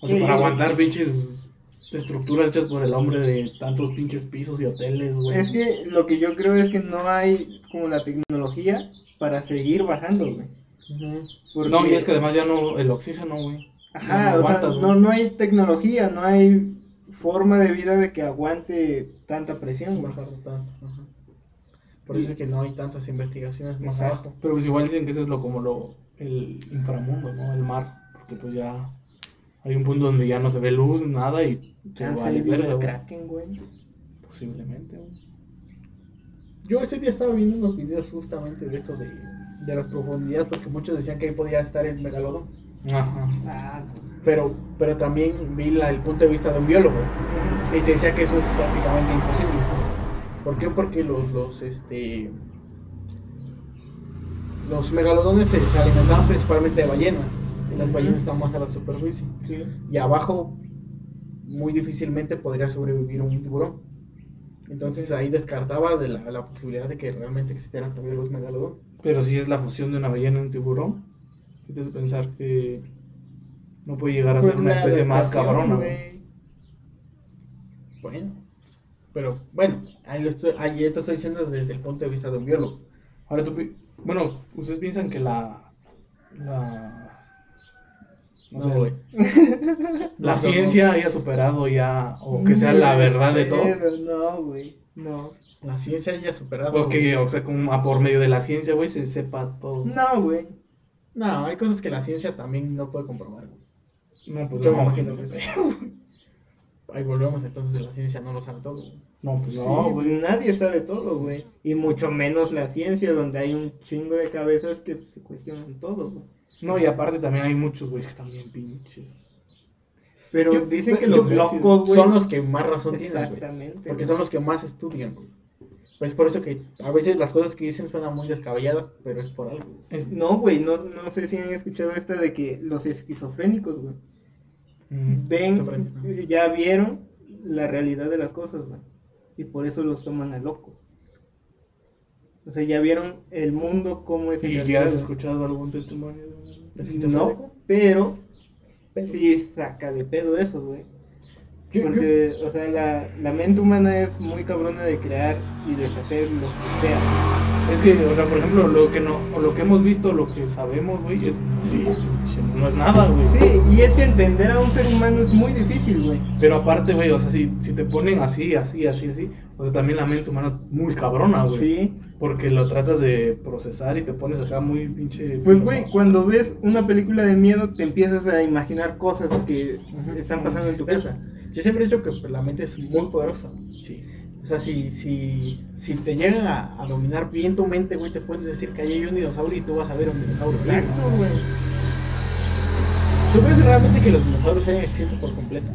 O sea, Sí, para aguantar pinches estructuras hechas por el hombre de tantos pinches pisos y hoteles, güey. Es que lo que yo creo es que no hay como la tecnología para seguir bajando, güey. No, y es que además ya no, el oxígeno, güey. Ajá, no o sea, aguantas, no, güey. no hay tecnología, no hay forma de vida de que aguante tanta presión, güey. Tanto. ajá. Por eso es que no hay tantas investigaciones más Exacto. abajo. Pero pues igual dicen que eso es lo como lo, el inframundo, ¿no? El mar. Porque pues ya hay un punto donde ya no se ve luz, nada y verga, el güey. Kraken, güey. Posiblemente, güey. Yo ese día estaba viendo unos videos justamente de eso de, de las profundidades, porque muchos decían que ahí podía estar el megalodón. Ajá. Ah, Pero, pero también vi la- el punto de vista de un biólogo y te decía que eso es prácticamente imposible. ¿Por qué? Porque los, los, este, los megalodones se, se alimentaban principalmente de ballenas. Y las ballenas están más a la superficie. sí. Y abajo muy difícilmente podría sobrevivir un tiburón. Entonces ahí descartaba de la, la posibilidad de que realmente existieran todavía los megalodones. Pero si es la fusión de una ballena y un tiburón, ¿qué te hace pensar que no puede llegar a ser Pues una especie más cabrona, güey? güey. Bueno, pero bueno, ahí, lo estoy, ahí esto estoy diciendo desde el punto de vista de un biólogo. Ahora tú, bueno, ustedes piensan que la, la, no, No, sé, güey. la ciencia haya superado ya, o que sea la verdad de todo, No, güey. No. La ciencia ya ha superado. o que, o sea, como a por medio de la ciencia, güey, se sepa todo. No, güey. No, hay cosas que la ciencia también no puede comprobar. güey. No, pues Yo no, me imagino güey. que sí. Ahí volvemos, entonces la ciencia no lo sabe todo. güey. No, pues Sí, no, güey. nadie sabe todo, güey. Y mucho menos la ciencia, donde hay un chingo de cabezas que se cuestionan todo, güey. No, y aparte también hay muchos güeyes que están bien pinches. Pero Yo- dicen que yo- los locos, güey. Son los que más razón tienen, güey. Exactamente. Porque güey. son los que más estudian, güey. Pues por eso que a veces las cosas que dicen suenan muy descabelladas, pero es por algo. Es- No, güey, no, no sé si han escuchado esta de que los esquizofrénicos, güey, Mm. ven, eh, ya vieron la realidad de las cosas, güey. Y por eso los toman a locos. O sea, ya vieron el mundo como es ¿Y ya has escuchado algún testimonio? de- ¿Es No, esquizofrénico? pero Pero- sí saca de pedo eso, güey. Porque, o sea, la, la mente humana es muy cabrona de crear y deshacer lo que sea. Es que, o sea, por ejemplo, lo que no, o lo que hemos visto, lo que sabemos, güey, es no es nada, güey. Sí, y es que entender a un ser humano es muy difícil, güey. Pero aparte, güey, o sea, si, si te ponen así, así, así, así, o sea, también la mente humana es muy cabrona, güey. Sí. Porque lo tratas de procesar y te pones acá muy pinche. Pues, güey, cuando ves una película de miedo, te empiezas a imaginar cosas que están pasando en tu casa. Yo siempre he dicho que pues, la mente es muy poderosa. Sí. O sea, si, si, si te llegan a, a dominar bien tu mente, güey, te puedes decir que ahí hay un dinosaurio y tú vas a ver un dinosaurio. Exacto, güey. ¿Tú crees realmente que los dinosaurios hayan extinto por completo?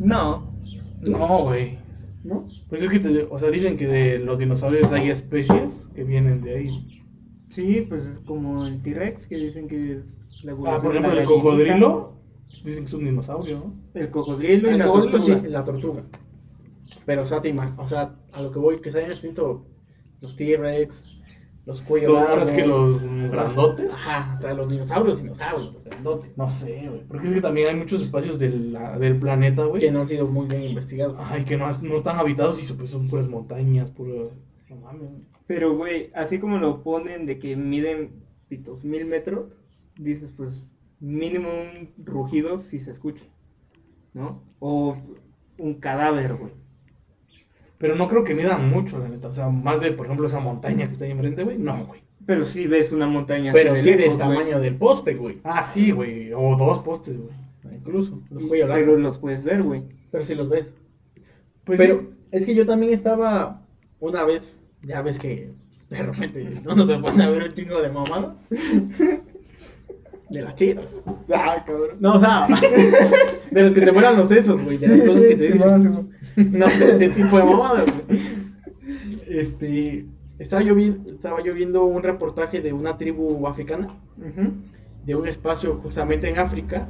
No. No, güey. ¿No? Pues es que, te- o sea, dicen que de los dinosaurios hay especies que vienen de ahí. Sí, pues es como el T-Rex que dicen que es la Ah, por la ejemplo, el cocodrilo, dicen que es un dinosaurio, ¿no? El cocodrilo y El la cocodrilo, tortuga. sí, la tortuga. Pero, o sea, te o sea, a lo que voy, que se hayan extinto los T-Rex, los cuellos Los, es que los grandotes. Ajá, o sea, los dinosaurios, dinosaurios, los grandotes. No sé, güey. Porque es que también hay muchos espacios del, la- del planeta, güey. Que no han sido muy bien investigados. Ay, que no, no están habitados y pues, son puras montañas, puro. No mames. Pero, güey, así como lo ponen de que miden pitos mil metros, dices, pues, mínimo un rugido si se escucha, ¿no? O un cadáver, güey. Pero no creo que midan mucho, la neta. O sea, más de, por ejemplo, esa montaña que está ahí enfrente, güey. No, güey. Pero sí ves una montaña Pero de sí del güey. tamaño del poste, güey. Ah, sí, güey. O dos postes, güey. Incluso, los Y- cuellos Pero los puedes ver, güey. Pero sí los ves. Pues Pero sí. es que yo también estaba una vez, ya ves que de repente no nos se pone a ver un chingo de mamada. De las chidas. Ah, cabrón. No, o sea, de los que te vuelan los sesos, güey, de las cosas que te dicen. No, ese tipo de mamadas, güey. Este, estaba yo, vi- estaba yo viendo un reportaje de una tribu africana, Ujú. de un espacio justamente en África,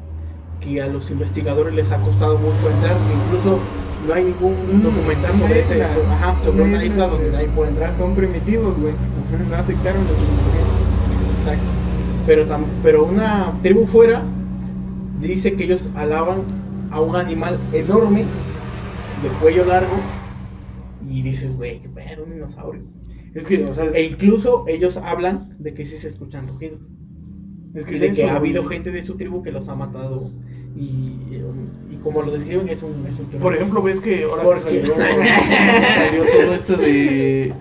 que a los investigadores les ha costado mucho entrar, incluso no hay ningún documental Una sobre ese, ajá, sobre Una isla donde de- nadie puede entrar. Son primitivos, güey. No aceptaron tecnología. Exacto. Pero, tam- pero una tribu fuera dice que ellos alaban a un animal enorme, de cuello largo, y dices, güey, qué pedo, un dinosaurio. Es que, o sea, es, E incluso ellos hablan de que sí se escuchan rugidos. es que, Y es de eso, que ha güey. habido gente de su tribu que los ha matado. Y, y como lo describen, es un, es un. Por ejemplo, ves que ahora que Porque- salió, salió todo esto de,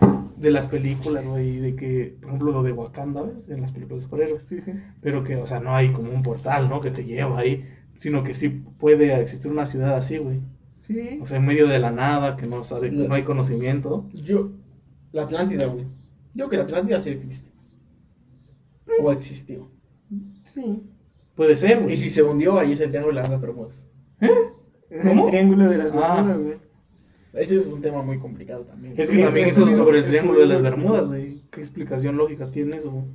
de las películas, güey, de que, por ejemplo, lo de Wakanda, ¿ves? En las películas de superhéroes. Sí, sí. Pero que, o sea, no hay como un portal, ¿no? Que te lleva ahí, sino que sí puede existir una ciudad así, güey. Sí. O sea, en medio de la nada, que no sabe, que no hay conocimiento. Yo, la Atlántida, güey. Yo creo que la Atlántida sí existe. O existió. Sí. Puede ser, güey. Y si se hundió, ahí es el triángulo de las Bermudas. ¿Cómo? El triángulo de las Ah. Bermudas, güey. Ese es un tema muy complicado también. Es que Sí, también es eso sobre el triángulo de las. Bermudas, güey. ¿Qué explicación lógica tiene eso?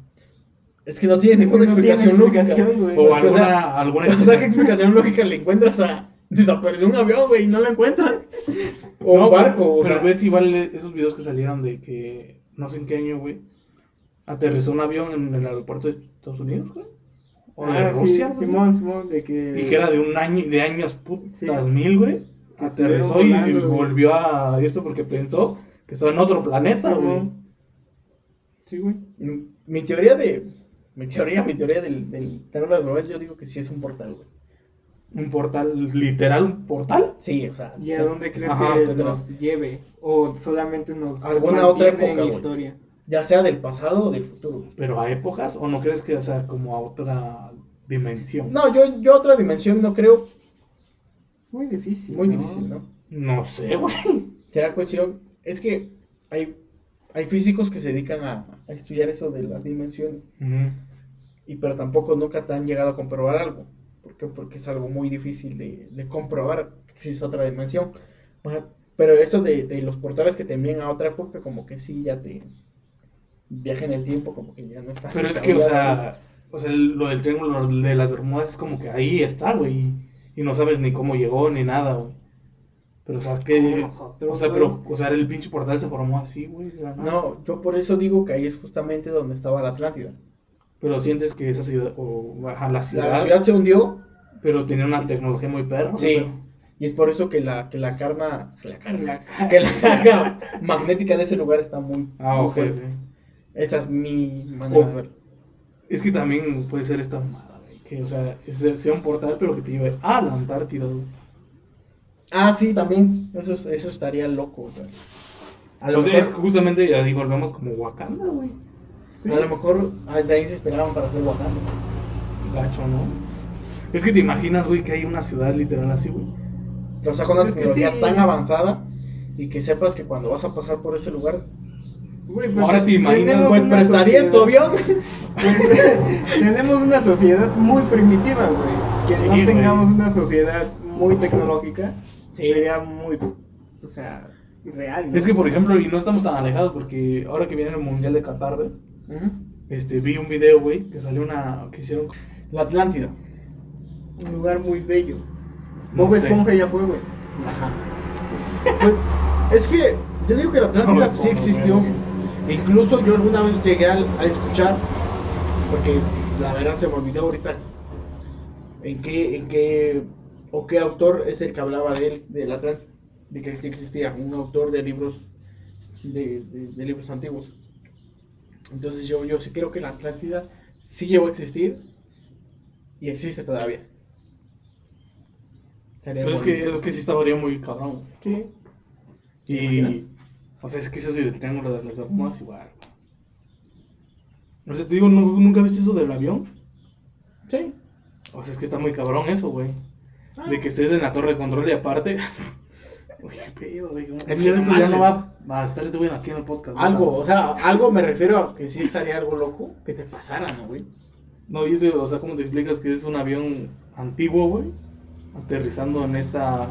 Es que no tiene ninguna No tiene explicación lógica. explicación, güey. O O alguna, sea, alguna O sea, ¿qué explicación lógica le encuentras a desapareció un avión, güey, y no lo encuentran? O No, un barco, o pero sea. ves igual esos videos que salieron de que no sé en qué año, güey, aterrizó un avión en el aeropuerto de Estados Unidos, güey. O de Ah, sí, Rusia, así. Simón, Simón, de que. Y que era de un año, de años putas Sí. mil, güey. Que Aterrizó y volando, volvió a irse porque pensó que estaba en otro planeta, güey. Sí, güey. Mi- Mi teoría de. Mi teoría, mi teoría del, del las Bermudas, yo digo que sí es un portal, güey. Un portal, literal, un portal. Sí, o sea. ¿Y a dónde crees Ajá, que nos lleve? ¿O solamente nos Alguna otra época, en historia? Ya sea del pasado o del futuro. Pero a épocas, o no crees que, o sea, como a otra dimensión. No, yo, yo otra dimensión no creo. Muy difícil. Muy ¿no? difícil, ¿no? No sé, güey. Será cuestión. Es que hay, hay físicos que se dedican a, a estudiar eso de las dimensiones. Y pero tampoco nunca te han llegado a comprobar algo. ¿Por qué? Porque es algo muy difícil de, de comprobar que existe otra dimensión. Pero eso de, de los portales que te envían a otra época, como que sí ya te viaja en el tiempo, como que ya no está. Pero es que, o sea, o sea, lo del triángulo de las Bermudas es como que ahí está, güey. Y, no sabes ni cómo llegó ni nada, güey. Pero, o sea, que. O sea, pero, o sea, el pinche portal se formó así, güey. No, yo por eso digo que ahí es justamente donde estaba la Atlántida. Pero sientes que esa ciudad, o ajá, la ciudad, La ciudad se hundió, pero tenía una tecnología muy perra. sí. pero- Y es por eso que la, que la carga, la carga, que la carga magnética de ese lugar está muy, Ah, muy ok, fuerte. ok. Esa es mi manera Oh. de verlo. Es que también puede ser esta. Que, o sea, sea un portal, pero que te lleve a la Antártida. Ah, sí, también. Eso, es- eso estaría loco. O sea, a, lo O sea, mejor, es justamente, ya digo, volvemos como Wakanda, güey. Sí. a lo mejor ah, de ahí se esperaban para hacer Wakanda. Gacho, ¿no? Es que te imaginas, güey, que hay una ciudad literal así, güey. O sea, con una Es tecnología sí. tan avanzada y que sepas que cuando vas a pasar por ese lugar, Güey, Ahora te imaginas, tenemos pues una prestarías tu avión. tenemos una sociedad muy primitiva, güey. Que Sí, no tengamos una sociedad muy tecnológica Sí. sería muy, o sea, irreal. ¿no? Es que, por ejemplo, y no estamos tan alejados porque ahora que viene el Mundial de Qatar. Este, vi un video, güey, que salió una, que hicieron, La Atlántida. un lugar muy bello. No Bob. Esponja ya fue, güey. Ajá. Pues es que yo digo que la Atlántida No, sí existió. Incluso yo alguna vez llegué a, escuchar, porque la verdad se me olvidó ahorita en qué, en qué, o qué autor es el que hablaba de él, de la Atlántida, de que existía, un autor de libros, de, de- de libros antiguos. Entonces yo, yo sí creo que la Atlántida sí llegó a existir y existe todavía. Sería Pero es que, es que sí estaría muy cabrón. Sí. ¿Te Y, imaginas? O sea, es que eso del triángulo de las Bermudas igual. O sea, te digo, ¿nu- ¿nunca viste eso del avión? Sí. O sea, es que está muy cabrón eso, güey. De que estés en la torre de control y aparte. Uy, qué pedo, güey. ¿cómo- Es que esto ya no va a estar este güey aquí en el podcast. ¿no? Algo, o sea, algo me refiero a que sí estaría algo loco que te pasara, ¿no, güey? No, y ese, o sea, ¿cómo te explicas que es un avión antiguo, güey? Aterrizando en esta.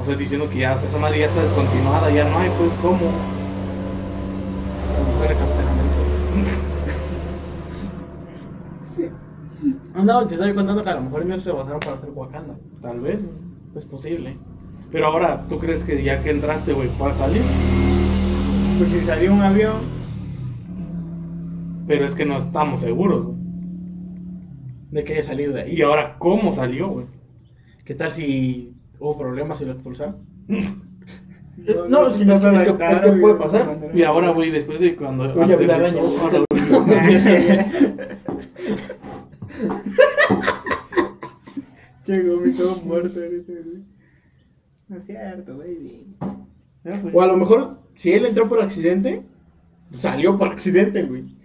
O sea, diciendo que ya, o sea, esa madre ya está descontinuada, ya no hay, pues, ¿cómo? A lo mejor era Capitán. Ah, no, te estoy contando que a lo mejor en eso se basaron para hacer Wakanda. Tal vez, güey. Es posible. Pero ahora, ¿tú crees que ya que entraste, güey, puedas salir? Pues si salió un avión, Pero es que no estamos seguros, güey. De que haya salido de ahí. Y ahora, ¿cómo salió, güey? ¿Qué tal si hubo problemas y lo expulsaron? No, No, es que, no es que- es que- es que puede pasar. Y ahora, güey, después de cuando... Oye, antes del show. Llegó mi todo muerto ahorita, güey. No es cierto, baby. Pues, O a lo mejor, si él entró por accidente, salió por accidente, güey.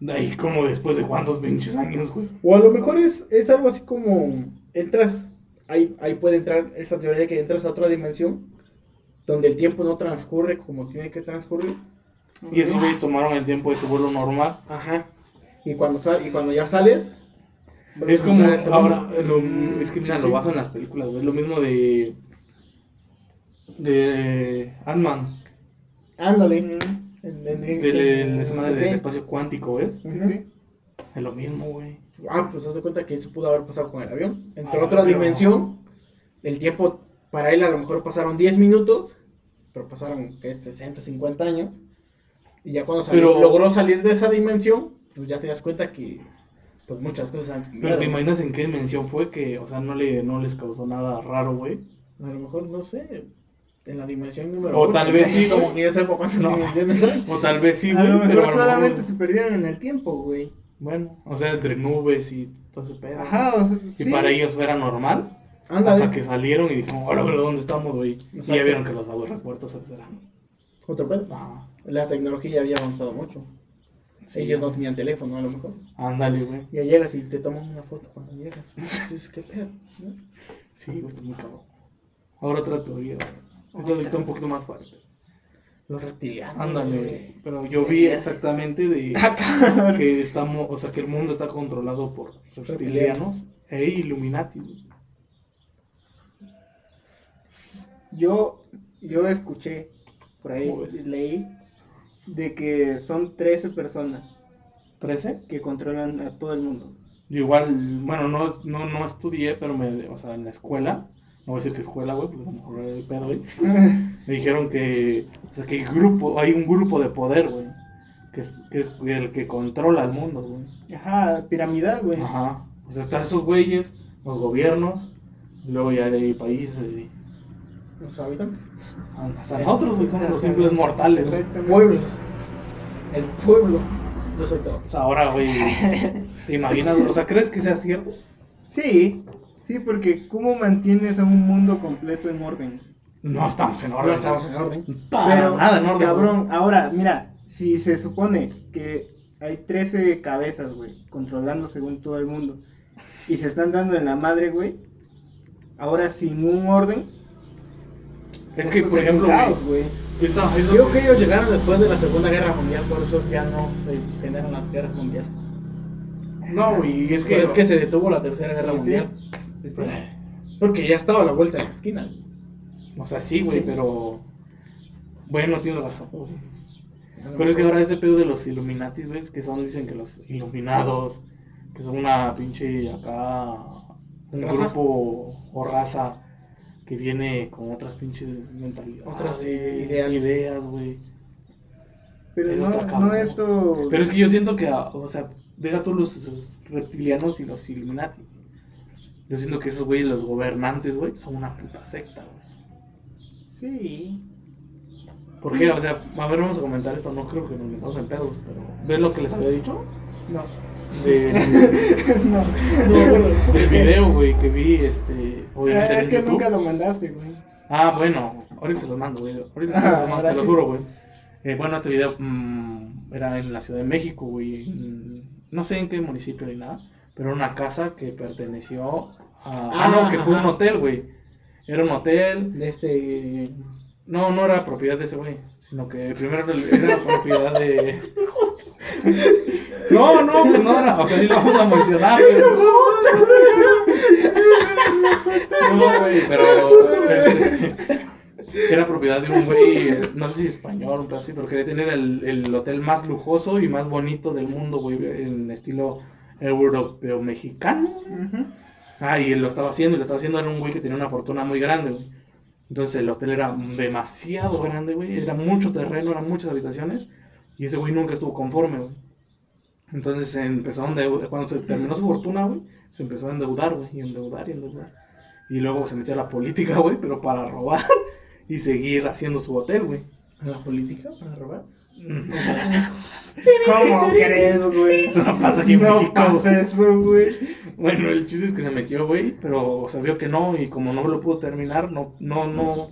De ahí como después de cuántos pinches años, güey. O a lo mejor es, es algo así como entras, ahí, ahí puede entrar esta teoría de que entras a otra dimensión, donde el tiempo no transcurre como tiene que transcurrir. Y esos güeyes tomaron el tiempo de su vuelo normal. Ajá. Y cuando, sal, y cuando ya sales... Es como ahora, lo- es que mira, Sí, lo sí. basan en las películas, güey. Lo mismo de. de. Ant-Man. Ándale. En- en- Del, madre ok. del espacio cuántico, ¿ves? Sí. Es lo mismo, güey. Ah, pues haz de cuenta que eso pudo haber pasado con el avión. Entró Ah, a otra pero- dimensión. El tiempo para él a lo mejor pasaron 10 minutos, pero pasaron ¿qué? 60, 50 años. Y ya cuando salió- Pero- logró salir de esa dimensión, pues ya te das cuenta que pues muchas cosas han Pero cambiado. te imaginas en qué dimensión fue que, o sea, no, le, no les causó nada raro, güey. A lo mejor, no sé, en la dimensión número O tal vez sí, Como que ya sepa cuántas No. dimensiones hay. O tal vez sí, a güey. lo mejor pero a lo solamente mejor- se perdieron en el tiempo, güey. Bueno, o sea, entre nubes y todo ese pedo. Ajá, o sea, Y sí. para ellos fuera normal. Ándale. Hasta que salieron y dijeron, hola, pero ¿dónde estamos, güey? Y ya vieron que los aeropuertos eran. Otro pedo. Ah, La tecnología había avanzado mucho. Sí. Ellos no tenían teléfono, a lo mejor. ándale, güey. Ya llegas y te toman una foto cuando llegas. ¿qué pedo? ¿no? Sí, güey, está muy cabrón. Ahora otra teoría, güey. Esta está un poquito más fuerte. Los reptilianos. Ándale. Pero yo vi exactamente de que estamos, o sea, que el mundo está controlado por reptilianos e Illuminati. Yo, yo escuché, por ahí leí, de que son 13 personas ¿13? que controlan a todo el mundo. Yo igual, bueno, no, no, no estudié, pero me, o sea, en la escuela, no voy a decir que escuela, güey, porque a lo mejor pedo, güey. Me dijeron que, o sea, que hay, grupo, hay un grupo de poder, güey, que es, que es el que controla el mundo, güey. Ajá, piramidal, güey. Ajá. O sea, están esos güeyes, los gobiernos, y luego ya hay países y Los habitantes. hasta nosotros, güey, somos los simples mortales. Pueblos. El pueblo. Yo soy todo. Pues ahora, güey, ¿te imaginas? O sea, ¿crees que sea cierto? Sí, sí, porque ¿cómo mantienes a un mundo completo en orden? No estamos en No orden. estamos en orden. Para Pero, nada en orden. cabrón, ahora, mira, si se supone que hay 13 cabezas, güey, controlando según todo el mundo, y se están dando en la madre, güey, ahora sin un orden, Es que, por ejemplo, caos, güey, güey. creo que ellos llegaron después de la Segunda Guerra Mundial, por eso ya no se generan las guerras mundiales. No, güey, es que... es que se detuvo la Tercera Guerra Sí, Mundial. sí. Sí, Porque ya estaba a la vuelta de la esquina. O sea, sí, güey, Sí. pero... Bueno, tienes razón, güey. Pero es que ahora ese pedo de los Illuminati, güey, que son, dicen que los iluminados, que son una pinche acá, un ¿Raza? grupo o raza que viene con otras pinches mentalidades, Otras ideas, güey. Pero Eso no, está no esto... Pero es que yo siento que, o sea, deja tú los reptilianos y los Illuminati. Yo siento que esos güeyes, los gobernantes, güey, son una puta secta, güey. Sí. ¿Por qué? O sea, a ver, vamos a comentar esto. No creo que nos metamos en pedos, pero ¿ves lo que les había dicho? No. Del, no. del video, güey, que vi, este, obviamente Eh, es que YouTube. nunca lo mandaste, güey. Ah, bueno, ahorita se los mando, güey. Ahorita se Ah, los mando, ahora se sí. juro, güey. Eh, bueno, este video mm, era en la Ciudad de México, güey. en- No sé en qué municipio ni nada, pero era una casa que perteneció a. Ah, no, que fue un hotel, güey. Era un hotel. De este. No, no era propiedad de ese güey, sino que primero era propiedad de. No, no, pues no era. O sea, sí lo vamos a mencionar, güey. No, güey, pero. este, era propiedad de un güey, no sé si español, un pedo así, pero quería tener el, el hotel más lujoso y más bonito del mundo, güey, en estilo europeo mexicano. Ujú. Ah, y él lo estaba haciendo, y lo estaba haciendo, era un güey que tenía una fortuna muy grande, güey. Entonces el hotel era demasiado grande, güey. Era mucho terreno, eran muchas habitaciones. Y ese güey nunca estuvo conforme, güey. Entonces se empezó a endeudar, cuando se terminó su fortuna, güey, se empezó a endeudar, güey, y endeudar y endeudar. Y luego se metió a la política, güey, pero para robar y seguir haciendo su hotel, güey. ¿A la política para robar? ¿Cómo crees, güey? Eso no pasa aquí en no México. pasa eso, güey. Bueno, el chiste es que se metió, güey, pero sabía que no, y como no lo pudo terminar, no, no, no,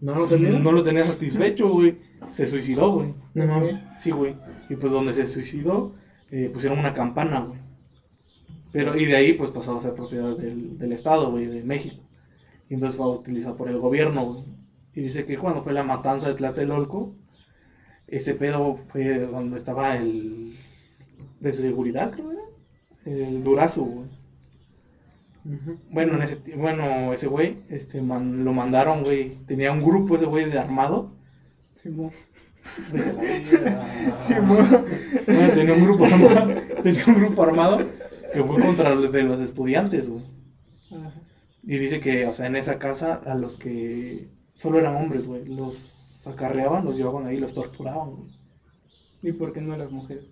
¿No lo terminó? no lo tenía satisfecho, güey. Se suicidó, güey. No mames. Sí, güey. Y pues donde se suicidó, eh, pusieron una campana, güey. Pero, y de ahí, pues pasó a ser propiedad del, del Estado, güey, de México. Y entonces fue utilizado por el gobierno, güey. Y dice que cuando fue la matanza de Tlatelolco, ese pedo fue donde estaba el. de seguridad, creo. El Durazo, güey. Bueno, en ese, bueno, ese güey, este, man- lo mandaron, güey. Tenía un grupo ese güey de armado. A la verga. Simón. Bueno, tenía un grupo armado, tenía un grupo armado que fue contra los de los estudiantes, güey. Ajá. Y dice que, o sea, en esa casa a los que solo eran hombres, güey, los acarreaban, los llevaban ahí, los torturaban, güey. ¿Y por qué no las mujeres?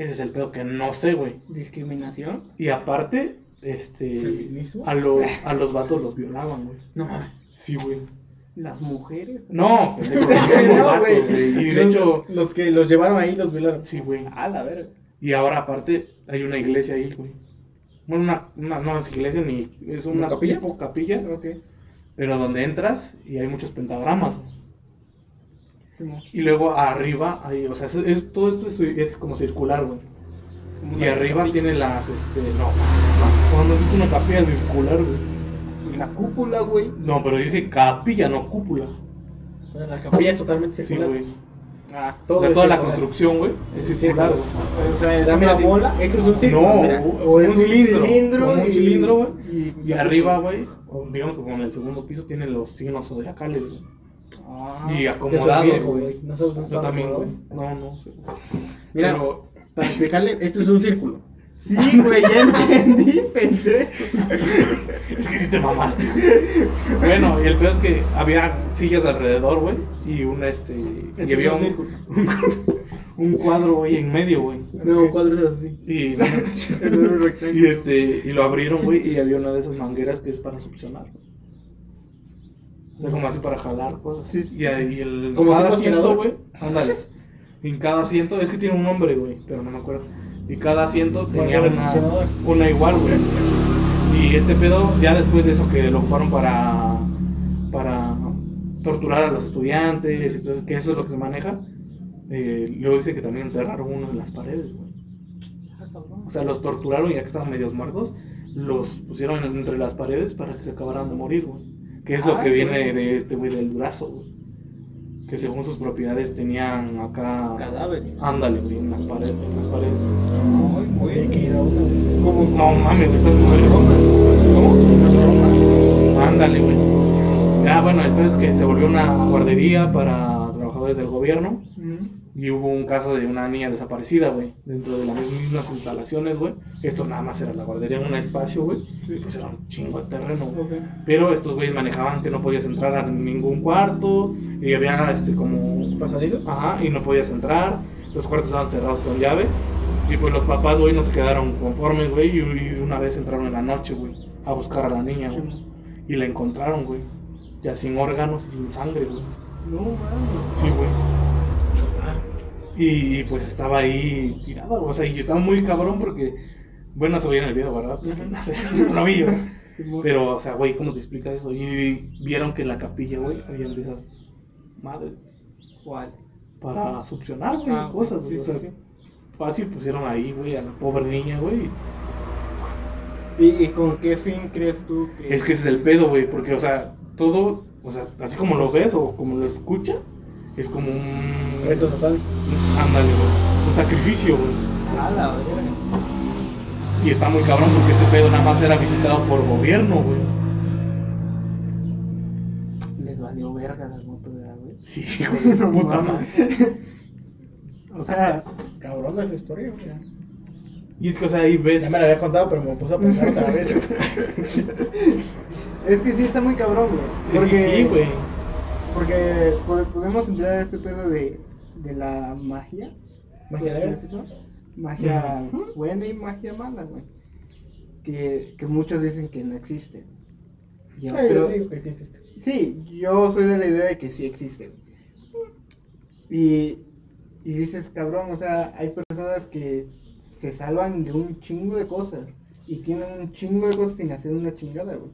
Ese es el pedo que no sé, güey. ¿Discriminación? Y aparte, este, ¿Feminismo? a los, a los vatos los violaban, güey. No mames. Sí, güey. ¿Las mujeres? No, los No, vatos, güey. Y de Los- hecho, Los que los llevaron ahí los violaron. sí, güey. A la verga. Y ahora aparte hay una iglesia ahí, güey. Bueno, una, una, no es iglesia ni es una ¿Una capilla? tipo capilla, Ok. pero donde entras y hay muchos pentagramas. güey. Y luego arriba hay, o sea, es, es- todo esto es, es como circular, güey. Y arriba capilla. tiene las, este, no, no, cuando viste una capilla circular, güey. Y la cúpula, güey. No, pero yo dije capilla, no cúpula. Bueno, la capilla es totalmente Sí, circular. güey. Ah. O Todo sea, es toda la circular. construcción, güey, es Sí, circular, güey. O sea, es Ya, una bola. Esto es un círculo. No, mira. O es un cilindro, cilindro como un y- cilindro, güey. y- Y arriba, güey, o digamos que como en el segundo piso tiene los signos zodiacales, güey. Ah. Y viejo, güey. Nosotros Yo también, güey. No, no. Mira, Pero, para explicarle, esto es un círculo. Sí, güey, ya entendí, pendejo. es que sí te mamaste. bueno, y el peor es que había sillas alrededor, güey. Y una, este. y había un un, un cuadro, güey, en medio, güey. No, un cuadro es así. Y, un y, este, y lo abrieron, güey. Y había una de esas mangueras que es para succionar. O sea, como así para jalar cosas. Sí, sí. Y ahí el. ¿Como cada asiento, güey. Ándale. En cada asiento, es que tiene un nombre, güey, pero no me acuerdo. Y cada asiento tenía una, una igual, güey. Y este pedo, ya después de eso que lo ocuparon para, para torturar a los estudiantes, y todo, que eso es lo que se maneja, eh, luego dice que también enterraron uno en las paredes, güey. Ah. O sea, los torturaron ya que estaban medios muertos, los pusieron entre las paredes para que se acabaran de morir, güey. Que es lo Ay, que viene güey. de este güey del brazo, güey. Que según sus propiedades tenían acá... Cadáver. Ándale, güey, en las paredes. En las paredes. Ay, güey. Tiene que ir a una. Como No mames, güey, están súper ¿Cómo? Ándale, güey. Ya, bueno, el peor es que se volvió una guardería para trabajadores del gobierno. Y hubo un caso de una niña desaparecida, güey, dentro de las mismas instalaciones, güey. Esto nada más era la guardería en un espacio, güey. Sí, sí. Pues era un chingo de terreno, güey. Pero estos güeyes manejaban que no podías entrar a ningún cuarto. Y había, este, como... ¿Pasadizos? Ajá, y no podías entrar. Los cuartos estaban cerrados con llave. Y pues los papás, güey, no se quedaron conformes, güey. Y, una vez entraron en la noche, güey, a buscar a la niña, güey. Y la encontraron, güey. Ya sin órganos y sin sangre, güey. No, mames. Sí, güey. Y, y, pues estaba ahí tirada, güey. O sea, y estaba muy cabrón porque. Bueno, se veía en el video, ¿verdad? Porque no sé, no vi, güey. Simón. Pero, o sea, güey, ¿cómo te explicas eso? Y vieron que en la capilla, güey, habían de esas madres ¿Cuál? para succionar, güey, Ah, cosas. sí, o sí, sea, sí. fácil pusieron ahí, güey, a la pobre niña, güey. ¿Y, y con qué fin crees tú que.? Es que ese es el pedo, güey, porque, o sea, todo, o sea, así como lo ves o como lo escuchas, es como un. Reto total. Ándale, güey. Un sacrificio, güey. A la verga. Y está muy cabrón porque ese pedo nada más era visitado por gobierno, güey. Les valió verga las motos, ¿verdad, güey? Sí, de su puta madre. O sea, Cabrón esa historia, güey. Y es que, o sea, ahí ves. Ya me la había contado, pero me puse a pensar otra vez. es que sí está muy cabrón, güey. Es que sí, güey. Porque pode- podemos entrar a este pedo de, de la magia. Magia decirlo. Magia buena y magia mala, güey. Que, que muchos dicen que no existe. Y Ay, yo otros- digo que existe. Sí, yo soy de la idea de que sí existe. Y, y dices, cabrón, o sea, hay personas que se salvan de un chingo de cosas y tienen un chingo de cosas sin hacer una chingada, güey.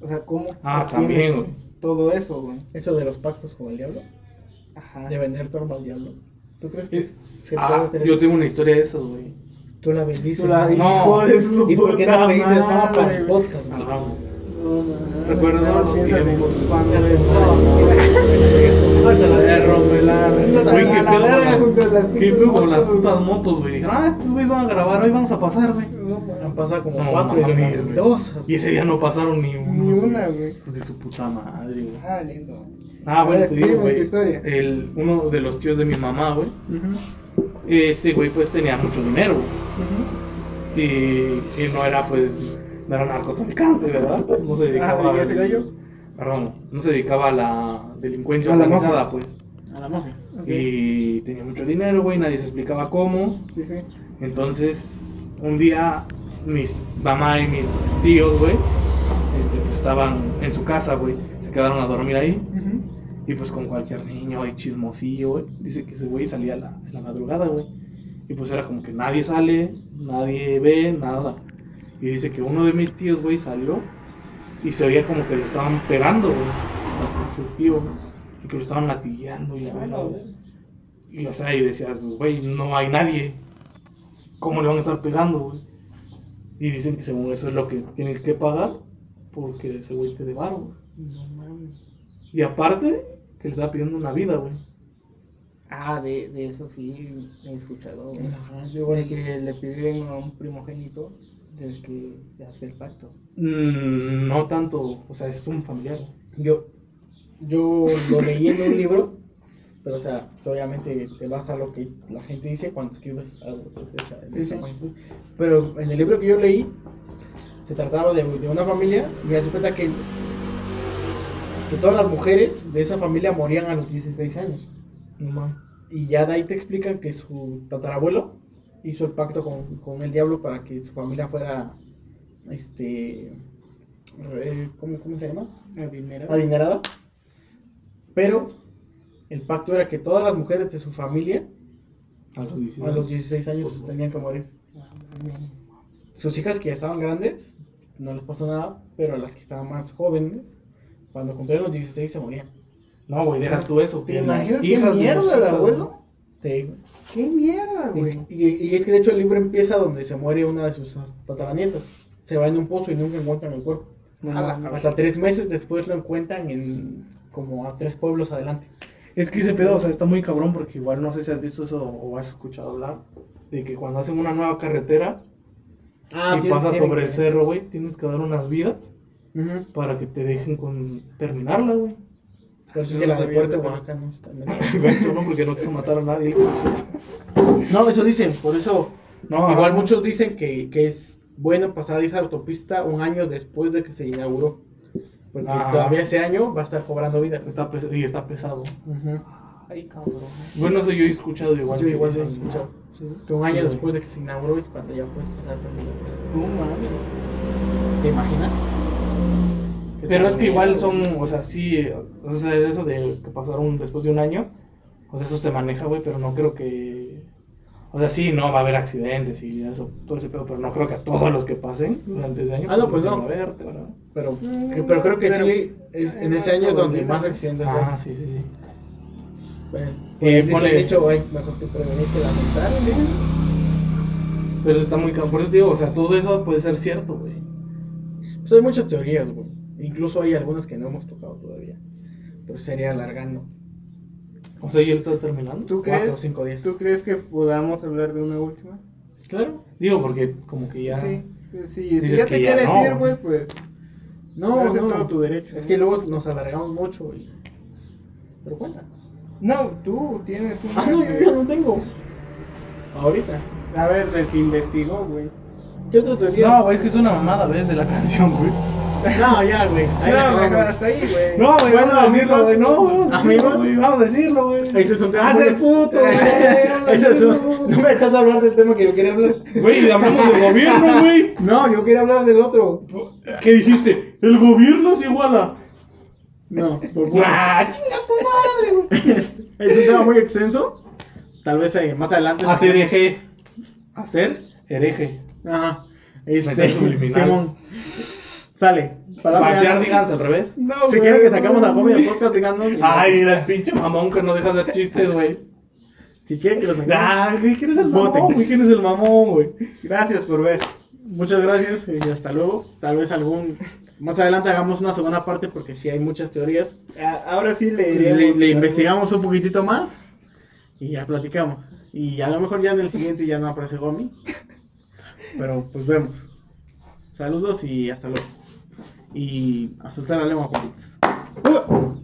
O sea, ¿cómo Ah, también, güey. Todo eso, güey? Eso de los pactos con el diablo. Ajá. De vender tu alma al diablo. ¿Tú crees que Es- se puede Ah, hacer yo eso? tengo una historia de eso, güey. Tú la bendices. Tú la ¿no? ¿Y por qué no la fama para el güey. podcast, güey? Recuerdo los tiempos. cuando estaba- de rompelar. Güey, qué pedo qué pedo con las putas motos, güey. Dijeron, ah, estos güeyes van a grabar, hoy vamos a pasar, güey. Han pasado como No, cuatro y dos. Y ese día no pasaron ni una. Ni una, güey. Pues de su puta madre, güey. Ah, lindo. Ah, A bueno, ver, te digo, güey. El, uno de los tíos de mi mamá, güey. Este güey, pues tenía mucho dinero, güey. Y, y no era, pues, no era narcotraficante, ¿verdad? No se dedicaba. Ah, ¿y ese gallo? Perdón, no se dedicaba a la delincuencia A la organizada, mafia. pues. A la mafia. Y tenía mucho dinero, güey, nadie se explicaba cómo. Sí, sí. Entonces, un día, mis mamá y mis tíos, güey, este, pues, estaban en su casa, güey. Se quedaron a dormir ahí. Y pues con cualquier niño y chismosillo, güey. Dice que ese güey salía a la, en la madrugada, güey. Y pues era como que nadie sale, nadie ve, nada. Y dice que uno de mis tíos, güey, salió y se veía como que lo estaban pegando, güey. A su tío, güey. Y que lo estaban latillando y güey. Y o sea, y decías, güey, no hay nadie. ¿Cómo le van a estar pegando, güey? Y dicen que según eso es lo que tienen que pagar porque ese güey te de varo, güey. No mames. Y aparte, que le estaba pidiendo una vida, güey. Ah, de, de eso sí he escuchado, güey. Ajá, yo igual. De que le piden a un primogénito del que hace el pacto. Mm, no tanto, o sea, es un familiar. Yo, yo lo leí en un libro, pero o sea, pues, obviamente te vas a lo que la gente dice cuando escribes algo de esa, de esa magnitud. Pero en el libro que yo leí, se trataba de, de una familia y de cuenta que, que todas las mujeres de esa familia morían a los 16 años. Y ya de ahí te explican que su tatarabuelo hizo el pacto con, con el diablo para que su familia fuera, este, eh, ¿cómo, cómo se llama? Adinerada. Pero el pacto era que todas las mujeres de su familia A los 16. a los 16 años tenían que morir. Sus hijas que ya estaban grandes, no les pasó nada, pero a las que estaban más jóvenes, cuando cumplieron los 16 se morían. No, güey, deja tú eso. ¿Te que las imaginas qué hijas de mierda el abuelo? Sí. ¿Qué mierda, güey? y- y es que de hecho el libro empieza donde se muere una de sus tataranietas. Se va en un pozo y nunca encuentran el cuerpo. Hasta tres meses después lo encuentran en como a tres pueblos adelante. Es que ese pedo, o sea, está muy cabrón porque igual no sé si has visto eso o has escuchado hablar de que cuando hacen una nueva carretera Ah, y pasas sobre el cerro, güey, tienes que dar unas vidas para que te dejen con terminarla, güey. Pero es Yo que no la de Puerto Oaxaca no. Gacho, no, porque no quiso matar a nadie. pues, No, eso dicen, por eso. No, igual ajá. muchos dicen que, que es bueno pasar esa autopista un año después de que se inauguró. Porque Ah. todavía ese año va a estar cobrando vida. Está y está pesado. Ujú. Ay, cabrón. Bueno, eso yo he escuchado igual. Yo que igual he escuchado. Que un año Sí, después de que se inauguró es cuando ya puedes pasar. No mames. ¿Te imaginas? Pero es que igual son, o sea, sí, o sea, eso de que pasaron después de un año, o sea, eso se maneja, güey, pero no creo que, o sea, sí, no va a haber accidentes y eso, todo ese pedo, pero no creo que a todos los que pasen durante ese año. Ah, no, pues se no. a ver, Pero, Mm, que- pero creo que pero- sí, es en ese año donde más accidentes hay. Ah, sí, sí, sí. Bueno, Eh, ponle- de hecho, hay mejor que prevenir que lamentar. Sí. Pero eso está muy cabrón, por eso te digo, o sea, todo eso puede ser cierto, güey. Pues hay muchas teorías, güey. Incluso hay algunas que no hemos tocado todavía. Pero sería alargando. O sea, ¿y lo estás terminando? ¿Tú Cuatro o crees, cinco días. ¿Tú crees que podamos hablar de una última? Claro. Digo, porque como que ya... Sí. Sí, si ya que te ya quieres no. ir, güey, pues. No, es de no. todo tu derecho. Es ¿no? que luego nos alargamos mucho y... Pero cuenta. No, tú tienes un. Ah, no, yo ya no tengo. Ahorita. A ver, del que investigó, güey. ¿Qué otra teoría? No, güey, es que es una mamada, ¿ves? De la canción, güey. No, ya, güey. No, mejor hasta ahí, güey. No, güey, Bueno, vamos a decirlo, güey. No, vamos a amigos. decirlo, güey. Vamos a decirlo, güey. Ese es un tema Haz el puto, güey. No me dejas hablar del tema que yo quería hablar. Güey, hablamos del gobierno, güey. No, yo quería hablar del otro. ¿Qué dijiste? El gobierno es igual a. No, por ¡Ah, chinga tu madre, güey! Este, es un tema muy extenso. Tal vez eh, más adelante. Hacer hereje. Hacer hereje. Ajá. Este. Simón. Sale. Ya. díganse al revés. No, Si quieren que sacamos no, a. Gomi del podcast, díganos. Ay, mira el pinche mamón que no deja hacer chistes, güey. Si quieren que lo saquemos. Ay, güey, ¿quién es el Voten. mamón, güey? ¿Quién es el mamón, güey? Gracias por ver. Muchas gracias y hasta luego. Tal vez algún. Más adelante hagamos una segunda parte porque sí hay muchas teorías. A- Ahora sí le Le, investigamos un poquitito más y ya platicamos. Y a lo mejor ya en el siguiente ya no aparece Gomi. Pero pues vemos. Saludos y hasta luego. Y a soltar la lengua, Juanitas. Uh.